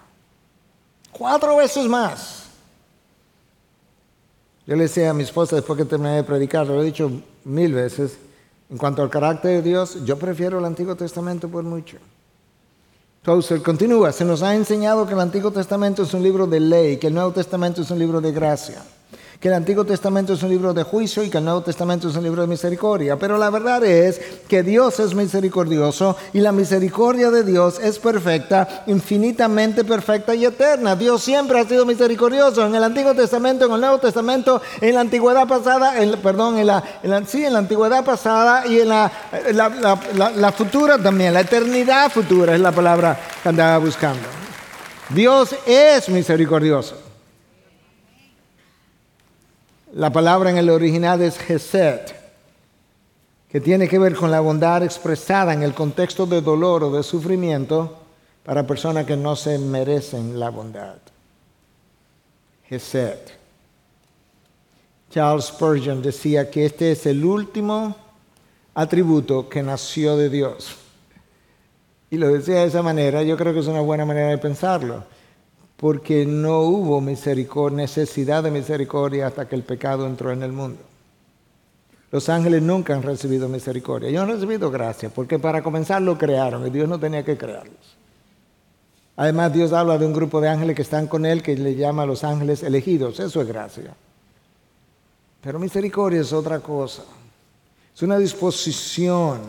Cuatro veces más. Yo le decía a mi esposa después que terminé de predicar, lo he dicho mil veces, en cuanto al carácter de Dios, yo prefiero el Antiguo Testamento por mucho. Entonces, continúa, se nos ha enseñado que el Antiguo Testamento es un libro de ley, que el Nuevo Testamento es un libro de gracia que el Antiguo Testamento es un libro de juicio y que el Nuevo Testamento es un libro de misericordia. Pero la verdad es que Dios es misericordioso y la misericordia de Dios es perfecta, infinitamente perfecta y eterna. Dios siempre ha sido misericordioso en el Antiguo Testamento, en el Nuevo Testamento, en la antigüedad pasada, en, perdón, en la, sí, en la antigüedad pasada y en la, la futura también. La eternidad futura es la palabra que andaba buscando. Dios es misericordioso. La palabra en el original es Geset, que tiene que ver con la bondad expresada en el contexto de dolor o de sufrimiento para personas que no se merecen la bondad. Geset. Charles Spurgeon decía que este es el último atributo que nació de Dios. Y lo decía de esa manera, yo creo que es una buena manera de pensarlo porque no hubo misericordia, necesidad de misericordia hasta que el pecado entró en el mundo. Los ángeles nunca han recibido misericordia. Ellos han recibido gracia, porque para comenzar lo crearon y Dios no tenía que crearlos. Además, Dios habla de un grupo de ángeles que están con Él, que le llama a los ángeles elegidos. Eso es gracia. Pero misericordia es otra cosa. Es una disposición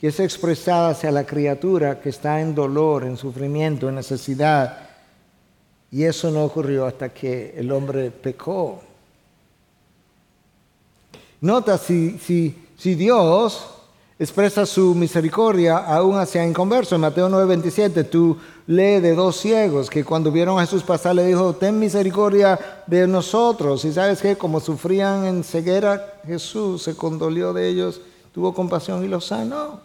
que es expresada hacia la criatura que está en dolor, en sufrimiento, en necesidad y eso no ocurrió hasta que el hombre pecó. Nota si, Dios expresa su misericordia aún hacia inconverso. En Mateo 9:27 tú lees de dos ciegos que cuando vieron a Jesús pasar le dijo, ten misericordia de nosotros. Y sabes que como sufrían en ceguera, Jesús se condolió de ellos, tuvo compasión y los sanó.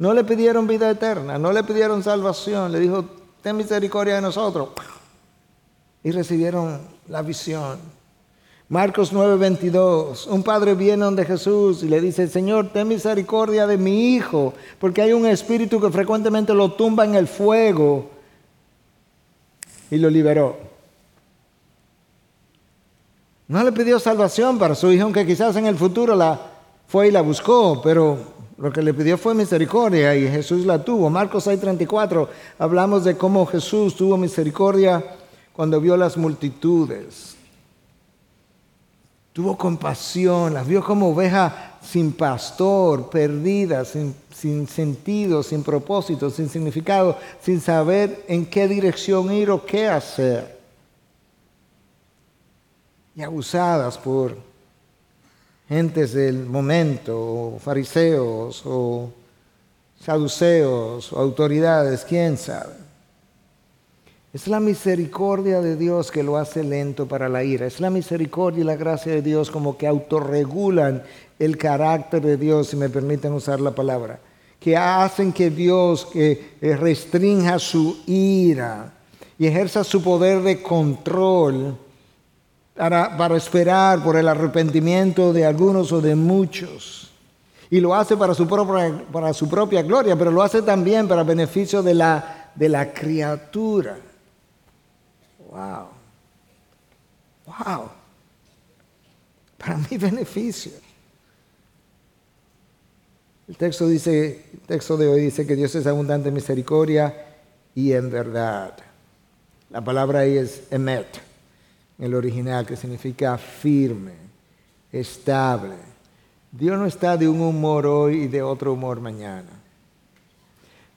No le pidieron vida eterna, no le pidieron salvación, le dijo, ten misericordia de nosotros y recibieron la visión. Marcos 9:22, un padre viene donde Jesús y le dice, Señor, ten misericordia de mi hijo, porque hay un espíritu que frecuentemente lo tumba en el fuego y lo liberó. No le pidió salvación para su hijo, aunque quizás en el futuro la fue y la buscó, pero lo que le pidió fue misericordia y Jesús la tuvo. Marcos 6:34 hablamos de cómo Jesús tuvo misericordia cuando vio las multitudes. Tuvo compasión, las vio como oveja sin pastor, perdida, sin, sin, sentido, sin propósito, sin significado, sin saber en qué dirección ir o qué hacer. Y abusadas por gentes del momento, o fariseos, o saduceos, o autoridades, quién sabe. Es la misericordia de Dios que lo hace lento para la ira. Es la misericordia y la gracia de Dios como que autorregulan el carácter de Dios, si me permiten usar la palabra. Que hacen que Dios eh, restrinja su ira y ejerza su poder de control para, para esperar por el arrepentimiento de algunos o de muchos. Y lo hace para su propia, para su propia gloria, pero lo hace también para beneficio de la, de la criatura. Wow. Wow. Para mi beneficio. El texto dice, el texto de hoy dice que Dios es abundante en misericordia y en verdad. La palabra ahí es emet, en el original, que significa firme, estable. Dios no está de un humor hoy y de otro humor mañana.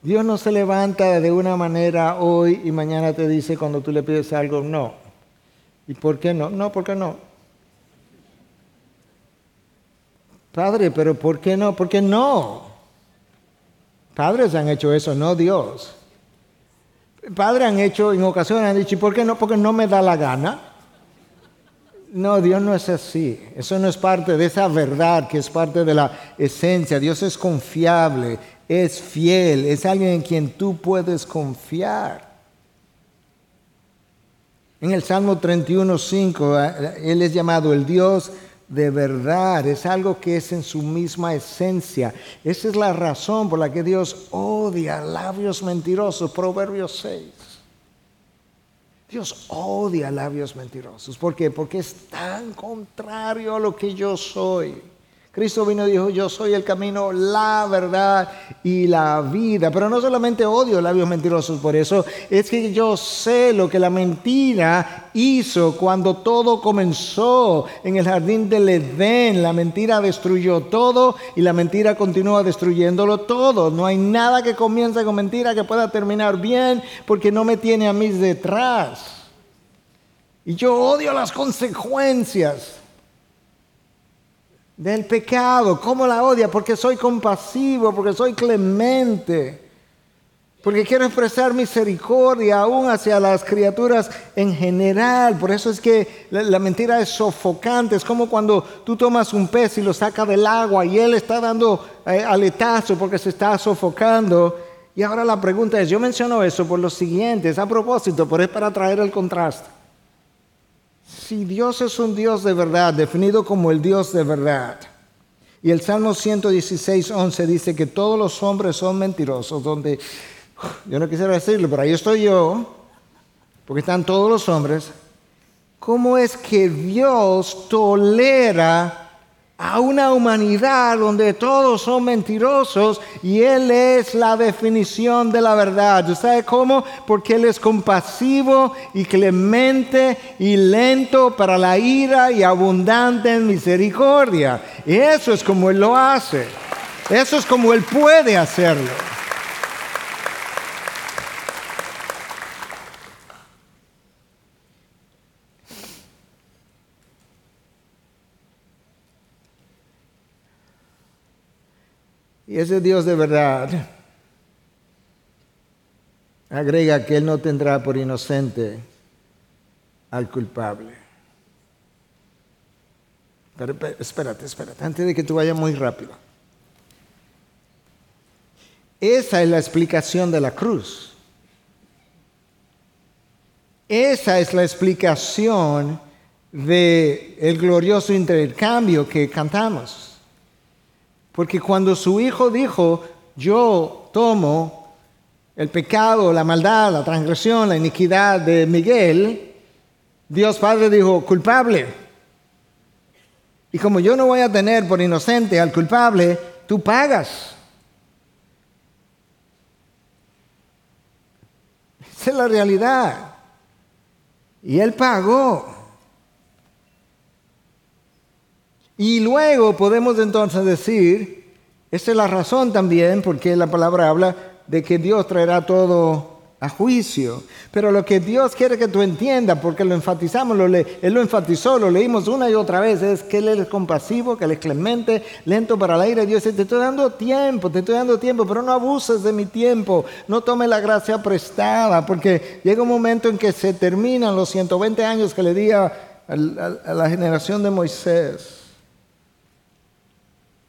Dios no se levanta de una manera hoy y mañana te dice cuando tú le pides algo, no. ¿Y por qué no? No, ¿por qué no? Padre, pero ¿por qué no? ¿Por qué no? Padres han hecho eso, no Dios. Padres han hecho, en ocasiones han dicho, ¿y por qué no? Porque no me da la gana. No, Dios no es así. Eso no es parte de esa verdad que es parte de la esencia. Dios es confiable es fiel, es alguien en quien tú puedes confiar. En el Salmo 31.5, eh, Él es llamado el Dios de verdad, es algo que es en su misma esencia. Esa es la razón por la que Dios odia labios mentirosos, Proverbios 6. Dios odia labios mentirosos. ¿Por qué? Porque es tan contrario a lo que yo soy. Cristo vino y dijo, yo soy el camino, la verdad y la vida. Pero no solamente odio labios mentirosos por eso, es que yo sé lo que la mentira hizo cuando todo comenzó en el jardín del Edén. La mentira destruyó todo y la mentira continúa destruyéndolo todo. No hay nada que comience con mentira que pueda terminar bien porque no me tiene a mí detrás. Y yo odio las consecuencias del pecado. ¿Cómo la odia? Porque soy compasivo, porque soy clemente, porque quiero expresar misericordia aún hacia las criaturas en general. Por eso es que la, mentira es sofocante. Es como cuando tú tomas un pez y lo sacas del agua y él está dando eh, aletazo porque se está sofocando. Y ahora la pregunta es, yo menciono eso por lo siguiente, es a propósito, pero es para traer el contraste. Si Dios es un Dios de verdad, definido como el Dios de verdad, y el Salmo 116, 11 dice que todos los hombres son mentirosos, donde yo no quisiera decirlo, pero ahí estoy yo, porque están todos los hombres. ¿Cómo es que Dios tolera a una humanidad donde todos son mentirosos y Él es la definición de la verdad. ¿Usted cómo? Porque Él es compasivo y clemente y lento para la ira y abundante en misericordia. Y eso es como Él lo hace. Eso es como Él puede hacerlo. Y ese Dios de verdad agrega que Él no tendrá por inocente al culpable. Pero, espérate, espérate, antes de que tú vayas muy rápido. Esa es la explicación de la cruz. Esa es la explicación de el glorioso intercambio que cantamos. Porque cuando su hijo dijo, yo tomo el pecado, la maldad, la transgresión, la iniquidad de Miguel, Dios Padre dijo, culpable. Y como yo no voy a tener por inocente al culpable, tú pagas. Esa es la realidad. Y él pagó. Y luego podemos entonces decir, esta es la razón también porque la palabra habla de que Dios traerá todo a juicio. Pero lo que Dios quiere que tú entiendas, porque lo enfatizamos, lo Él lo enfatizó, lo leímos una y otra vez, es que Él es compasivo, que Él es clemente, lento para el aire. Dios dice, te estoy dando tiempo, te estoy dando tiempo, pero no abuses de mi tiempo, no tome la gracia prestada, porque llega un momento en que se terminan los 120 años que le di a la generación de Moisés.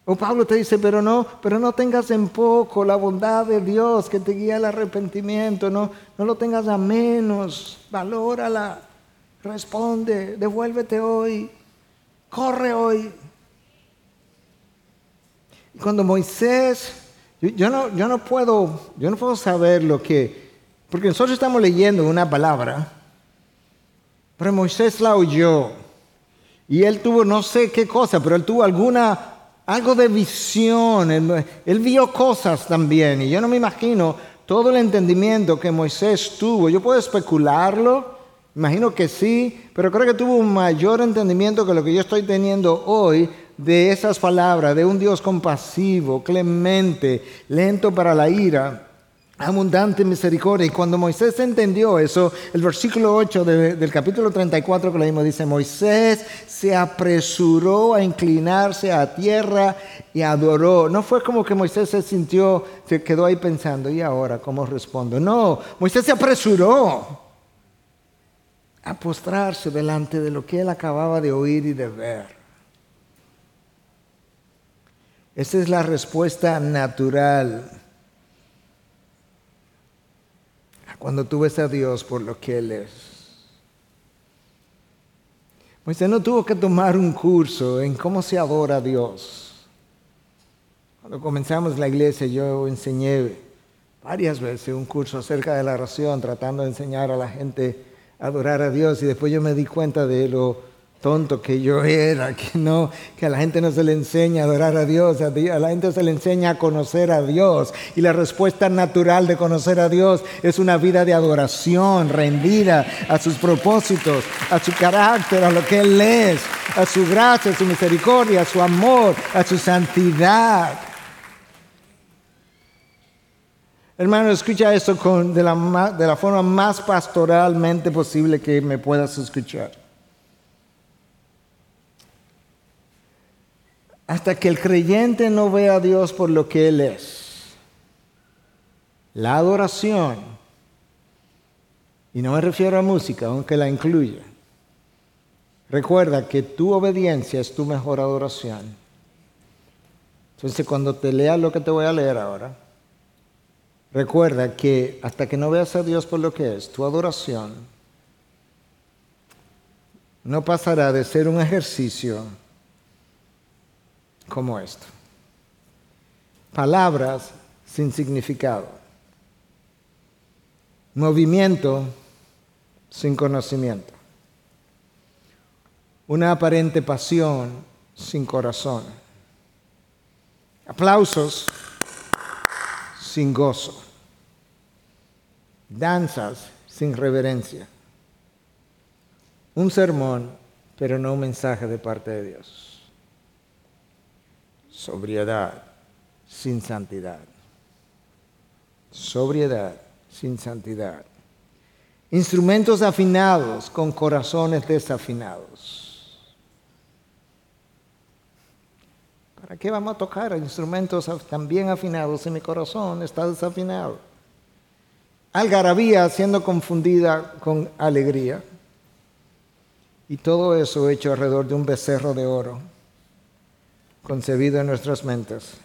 O Pablo te dice, pero no, pero no tengas en poco la bondad de Dios que te guía al arrepentimiento, no, no lo tengas a menos, valórala, responde, devuélvete hoy, corre hoy. Cuando Moisés, yo, no, yo, no puedo, yo no puedo saber lo que, porque nosotros estamos leyendo una palabra, pero Moisés la oyó y él tuvo no sé qué cosa, pero él tuvo alguna algo de visión. Él, vio cosas también. Y yo no me imagino todo el entendimiento que Moisés tuvo. Yo puedo especularlo, imagino que sí, pero creo que tuvo un mayor entendimiento que lo que yo estoy teniendo hoy de esas palabras, de un Dios compasivo, clemente, lento para la ira abundante misericordia. Y cuando Moisés entendió eso, el versículo 8 del capítulo 34 que leímos dice, Moisés se apresuró a inclinarse a tierra y adoró. No fue como que Moisés se sintió, se quedó ahí pensando, ¿y ahora cómo respondo? No, Moisés se apresuró a postrarse delante de lo que él acababa de oír y de ver. Esa es la respuesta natural cuando tú ves a Dios por lo que Él es. Moisés no tuvo que tomar un curso en cómo se adora a Dios. Cuando comenzamos la iglesia yo enseñé varias veces un curso acerca de la oración, tratando de enseñar a la gente a adorar a Dios y después yo me di cuenta de lo tonto que yo era, que no, que a la gente no se le enseña a adorar a Dios, a, la gente se le enseña a conocer a Dios. Y la respuesta natural de conocer a Dios es una vida de adoración, rendida a sus propósitos, a su carácter, a lo que Él es, a su gracia, a su misericordia, a su amor, a su santidad. Hermano, escucha esto de, la, de la forma más pastoralmente posible que me puedas escuchar. Hasta que el creyente no vea a Dios por lo que Él es. La adoración, y no me refiero a música, aunque la incluya, recuerda que tu obediencia es tu mejor adoración. Entonces cuando te lea lo que te voy a leer ahora, recuerda que hasta que no veas a Dios por lo que es, tu adoración no pasará de ser un ejercicio como esto. Palabras sin significado. Movimiento sin conocimiento. Una aparente pasión sin corazón. Aplausos sin gozo. Danzas sin reverencia. Un sermón, pero no un mensaje de parte de Dios sobriedad sin santidad. Sobriedad sin santidad. Instrumentos afinados con corazones desafinados. ¿Para qué vamos a tocar instrumentos tan bien afinados si mi corazón está desafinado? Algarabía siendo confundida con alegría. Y todo eso hecho alrededor de un becerro de oro concebido en nuestras mentes,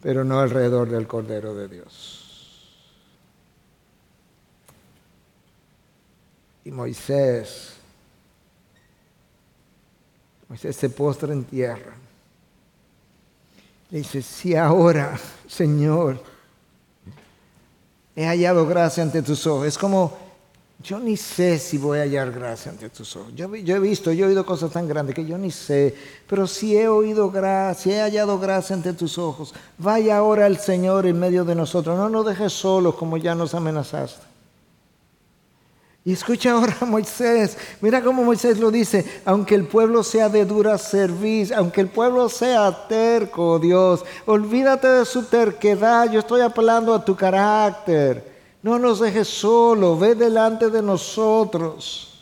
pero no alrededor del Cordero de Dios. Y Moisés Moisés se postra en tierra. Le dice, si ahora, Señor, he hallado gracia ante tus ojos. Es como, yo ni sé si voy a hallar gracia ante tus ojos. Yo, he visto, yo he oído cosas tan grandes que yo ni sé, pero si he oído gracia, he hallado gracia ante tus ojos, vaya ahora el Señor en medio de nosotros, no nos dejes solos como ya nos amenazaste. Y escucha ahora a Moisés, mira cómo Moisés lo dice, aunque el pueblo sea de dura servicio, aunque el pueblo sea terco, Dios, olvídate de su terquedad, yo estoy apelando a tu carácter. No nos dejes solo, ve delante de nosotros.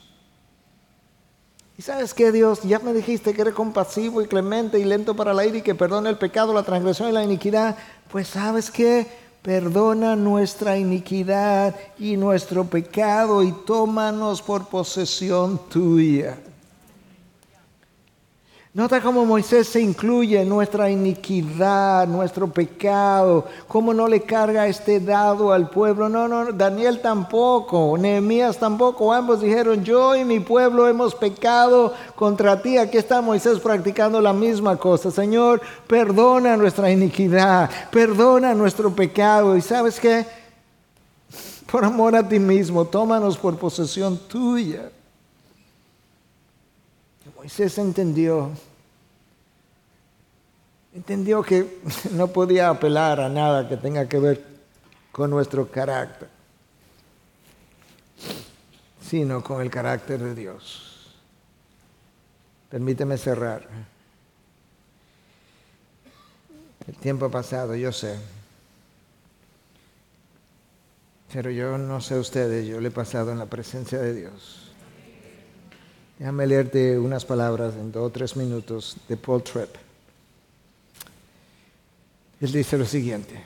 Y sabes que Dios, ya me dijiste que eres compasivo y clemente y lento para la ira y que perdona el pecado, la transgresión y la iniquidad. Pues sabes que perdona nuestra iniquidad y nuestro pecado y tómanos por posesión tuya. Nota cómo Moisés se incluye nuestra iniquidad, nuestro pecado, cómo no le carga este dado al pueblo. No, no, Daniel tampoco, Nehemías tampoco. Ambos dijeron, yo y mi pueblo hemos pecado contra ti. Aquí está Moisés practicando la misma cosa. Señor, perdona nuestra iniquidad, perdona nuestro pecado. ¿Y sabes qué? Por amor a ti mismo, tómanos por posesión tuya. Moisés entendió, entendió que no podía apelar a nada que tenga que ver con nuestro carácter, sino con el carácter de Dios. Permíteme cerrar. El tiempo ha pasado, yo sé. Pero yo no sé ustedes, yo le he pasado en la presencia de Dios. Déjame leerte unas palabras en dos o tres minutos de Paul Tripp. Él dice lo siguiente.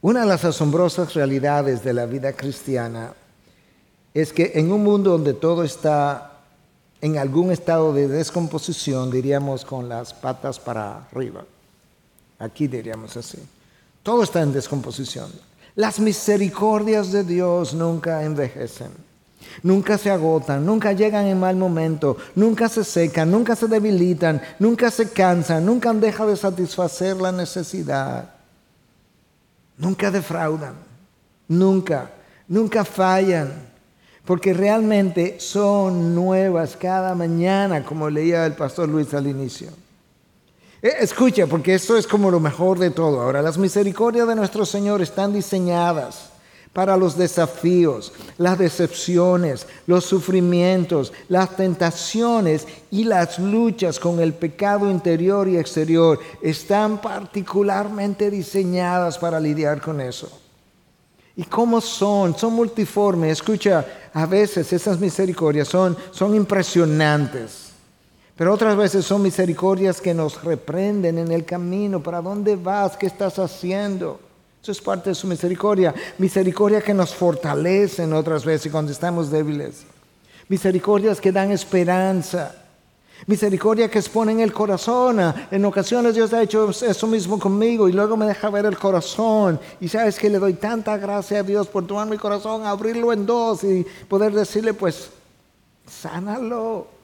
Una de las asombrosas realidades de la vida cristiana es que en un mundo donde todo está en algún estado de descomposición, diríamos con las patas para arriba, aquí diríamos así, todo está en descomposición. Las misericordias de Dios nunca envejecen. Nunca se agotan, nunca llegan en mal momento, nunca se secan, nunca se debilitan, nunca se cansan, nunca dejan de satisfacer la necesidad. Nunca defraudan, nunca, nunca fallan, porque realmente son nuevas cada mañana, como leía el pastor Luis al inicio. Eh, escucha, porque esto es como lo mejor de todo. Ahora, las misericordias de nuestro Señor están diseñadas para los desafíos, las decepciones, los sufrimientos, las tentaciones y las luchas con el pecado interior y exterior están particularmente diseñadas para lidiar con eso. ¿Y cómo son? Son multiformes. Escucha, a veces esas misericordias son, son impresionantes. Pero otras veces son misericordias que nos reprenden en el camino. ¿Para dónde vas? ¿Qué estás haciendo? Eso es parte de su misericordia. Misericordia que nos fortalecen otras veces cuando estamos débiles. Misericordias que dan esperanza. Misericordia que exponen el corazón. En ocasiones Dios ha hecho eso mismo conmigo y luego me deja ver el corazón. Y sabes que le doy tanta gracia a Dios por tomar mi corazón, abrirlo en dos y poder decirle, pues, sánalo.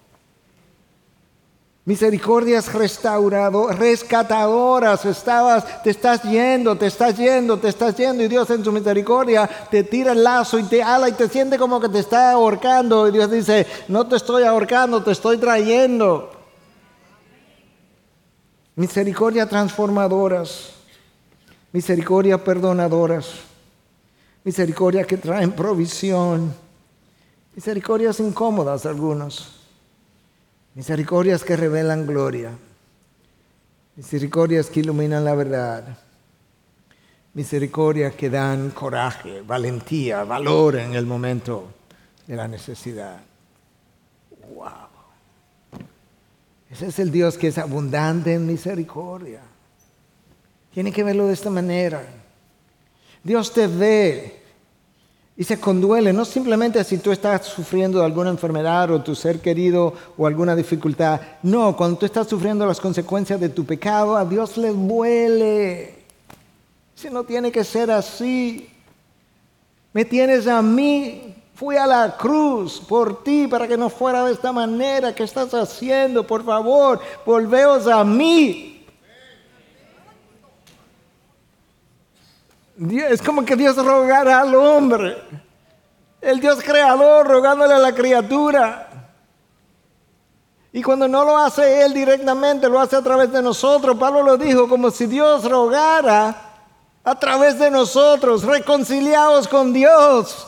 Misericordias restaurado, rescatadoras, estabas, te estás yendo, te estás yendo, te estás yendo y Dios en su misericordia te tira el lazo y te ala y te siente como que te está ahorcando y Dios dice, no te estoy ahorcando, te estoy trayendo. Misericordia transformadoras, misericordia perdonadoras, misericordia que traen provisión, misericordias incómodas algunos Misericordias que revelan gloria. Misericordias que iluminan la verdad. Misericordias que dan coraje, valentía, valor en el momento de la necesidad. ¡Wow! Ese es el Dios que es abundante en misericordia. Tiene que verlo de esta manera. Dios te ve y se conduele, no simplemente si tú estás sufriendo de alguna enfermedad o tu ser querido o alguna dificultad. No, cuando tú estás sufriendo las consecuencias de tu pecado, a Dios le duele. Si no tiene que ser así. Me tienes a mí Fui a la cruz por ti para que no fuera de esta manera. ¿Qué estás haciendo? Por favor, volveos a mí. Es como que Dios rogara al hombre. El Dios creador rogándole a la criatura. Y cuando no lo hace Él directamente, lo hace a través de nosotros. Pablo lo dijo como si Dios rogara a través de nosotros, reconciliados con Dios.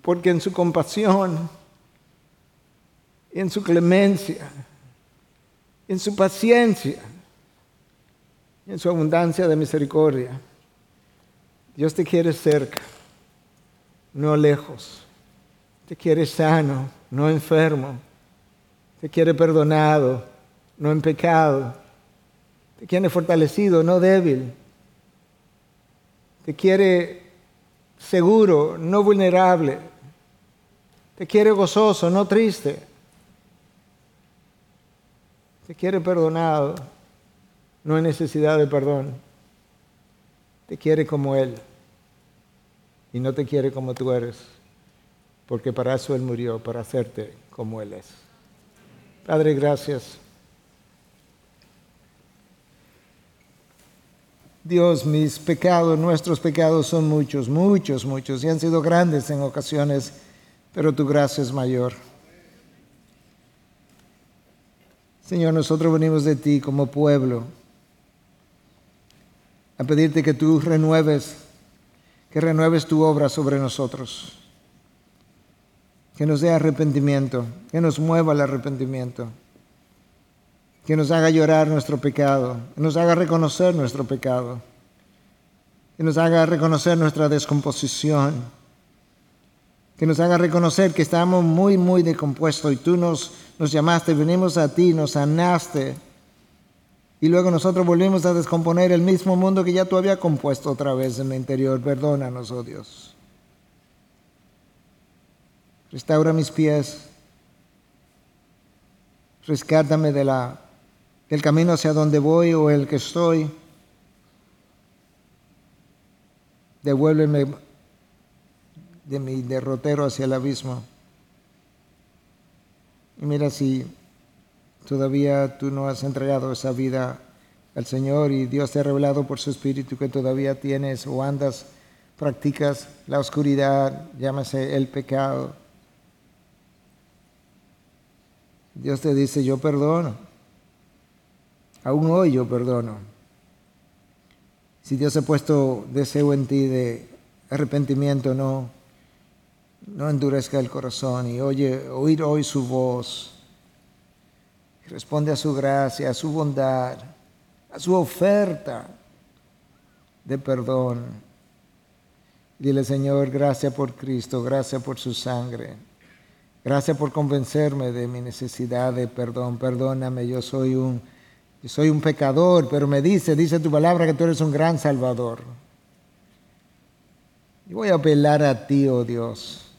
Porque en su compasión, en su clemencia, en su paciencia, en su abundancia de misericordia, Dios te quiere cerca, no lejos. Te quiere sano, no enfermo. Te quiere perdonado, no en pecado. Te quiere fortalecido, no débil. Te quiere seguro, no vulnerable. Te quiere gozoso, no triste. Te quiere perdonado, no hay necesidad de perdón. Te quiere como Él y no te quiere como tú eres porque para eso Él murió, para hacerte como Él es. Padre, gracias. Dios, mis pecados, nuestros pecados son muchos, muchos, muchos, y han sido grandes en ocasiones, pero tu gracia es mayor. Señor, nosotros venimos de ti como pueblo a pedirte que tú renueves, que renueves tu obra sobre nosotros. Que nos dé arrepentimiento, que nos mueva el arrepentimiento, que nos haga llorar nuestro pecado, que nos haga reconocer nuestro pecado, que nos haga reconocer nuestra descomposición, que nos haga reconocer que estamos muy, muy decompuestos y tú nos, nos llamaste, venimos a ti, nos sanaste. Y luego nosotros volvimos a descomponer el mismo mundo que ya tú habías compuesto otra vez en el interior. Perdónanos, oh Dios. Restaura mis pies. Rescátame del camino hacia donde voy o el que estoy. Devuélveme de mi derrotero hacia el abismo. Y mira si todavía tú no has entregado esa vida al Señor y Dios te ha revelado por su Espíritu que todavía tienes o andas, practicas la oscuridad, llámase el pecado Dios te dice, yo perdono. Aún hoy yo perdono. Si Dios ha puesto deseo en ti de arrepentimiento, no, no endurezca el corazón y oye, oír hoy su voz. Responde a su gracia, a su bondad, a su oferta de perdón. Dile, Señor, gracias por Cristo, gracias por su sangre. Gracias por convencerme de mi necesidad de perdón. Perdóname, yo soy un, soy un pecador, pero me dice, dice tu palabra que tú eres un gran salvador. Y voy a apelar a ti, oh Dios,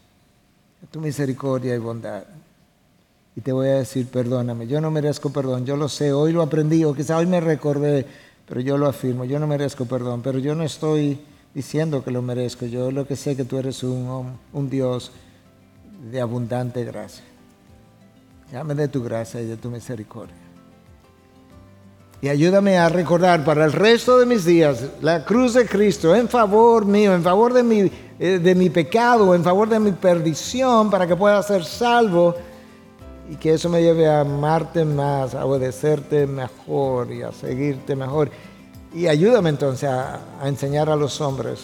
a tu misericordia y bondad. Y te voy a decir, perdóname, yo no merezco perdón, yo lo sé, hoy lo aprendí, o quizá hoy me recordé, pero yo lo afirmo, yo no merezco perdón, pero yo no estoy diciendo que lo merezco, yo lo que sé que tú eres un, Dios de abundante gracia. Llame de tu gracia y de tu misericordia. Y ayúdame a recordar para el resto de mis días la cruz de Cristo en favor mío, en favor de mi, eh, de mi pecado, en favor de mi perdición, para que pueda ser salvo y que eso me lleve a amarte más, a obedecerte mejor y a seguirte mejor. Y ayúdame entonces a enseñar a los hombres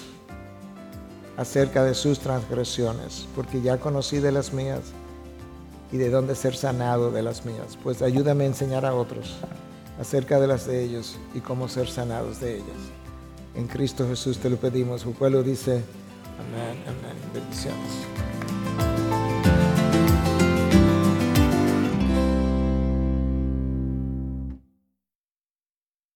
acerca de sus transgresiones, porque ya conocí de las mías y de dónde ser sanado de las mías. Pues ayúdame a enseñar a otros acerca de las de ellos y cómo ser sanados de ellas. En Cristo Jesús te lo pedimos. Su pueblo dice, amén, amén. Bendiciones.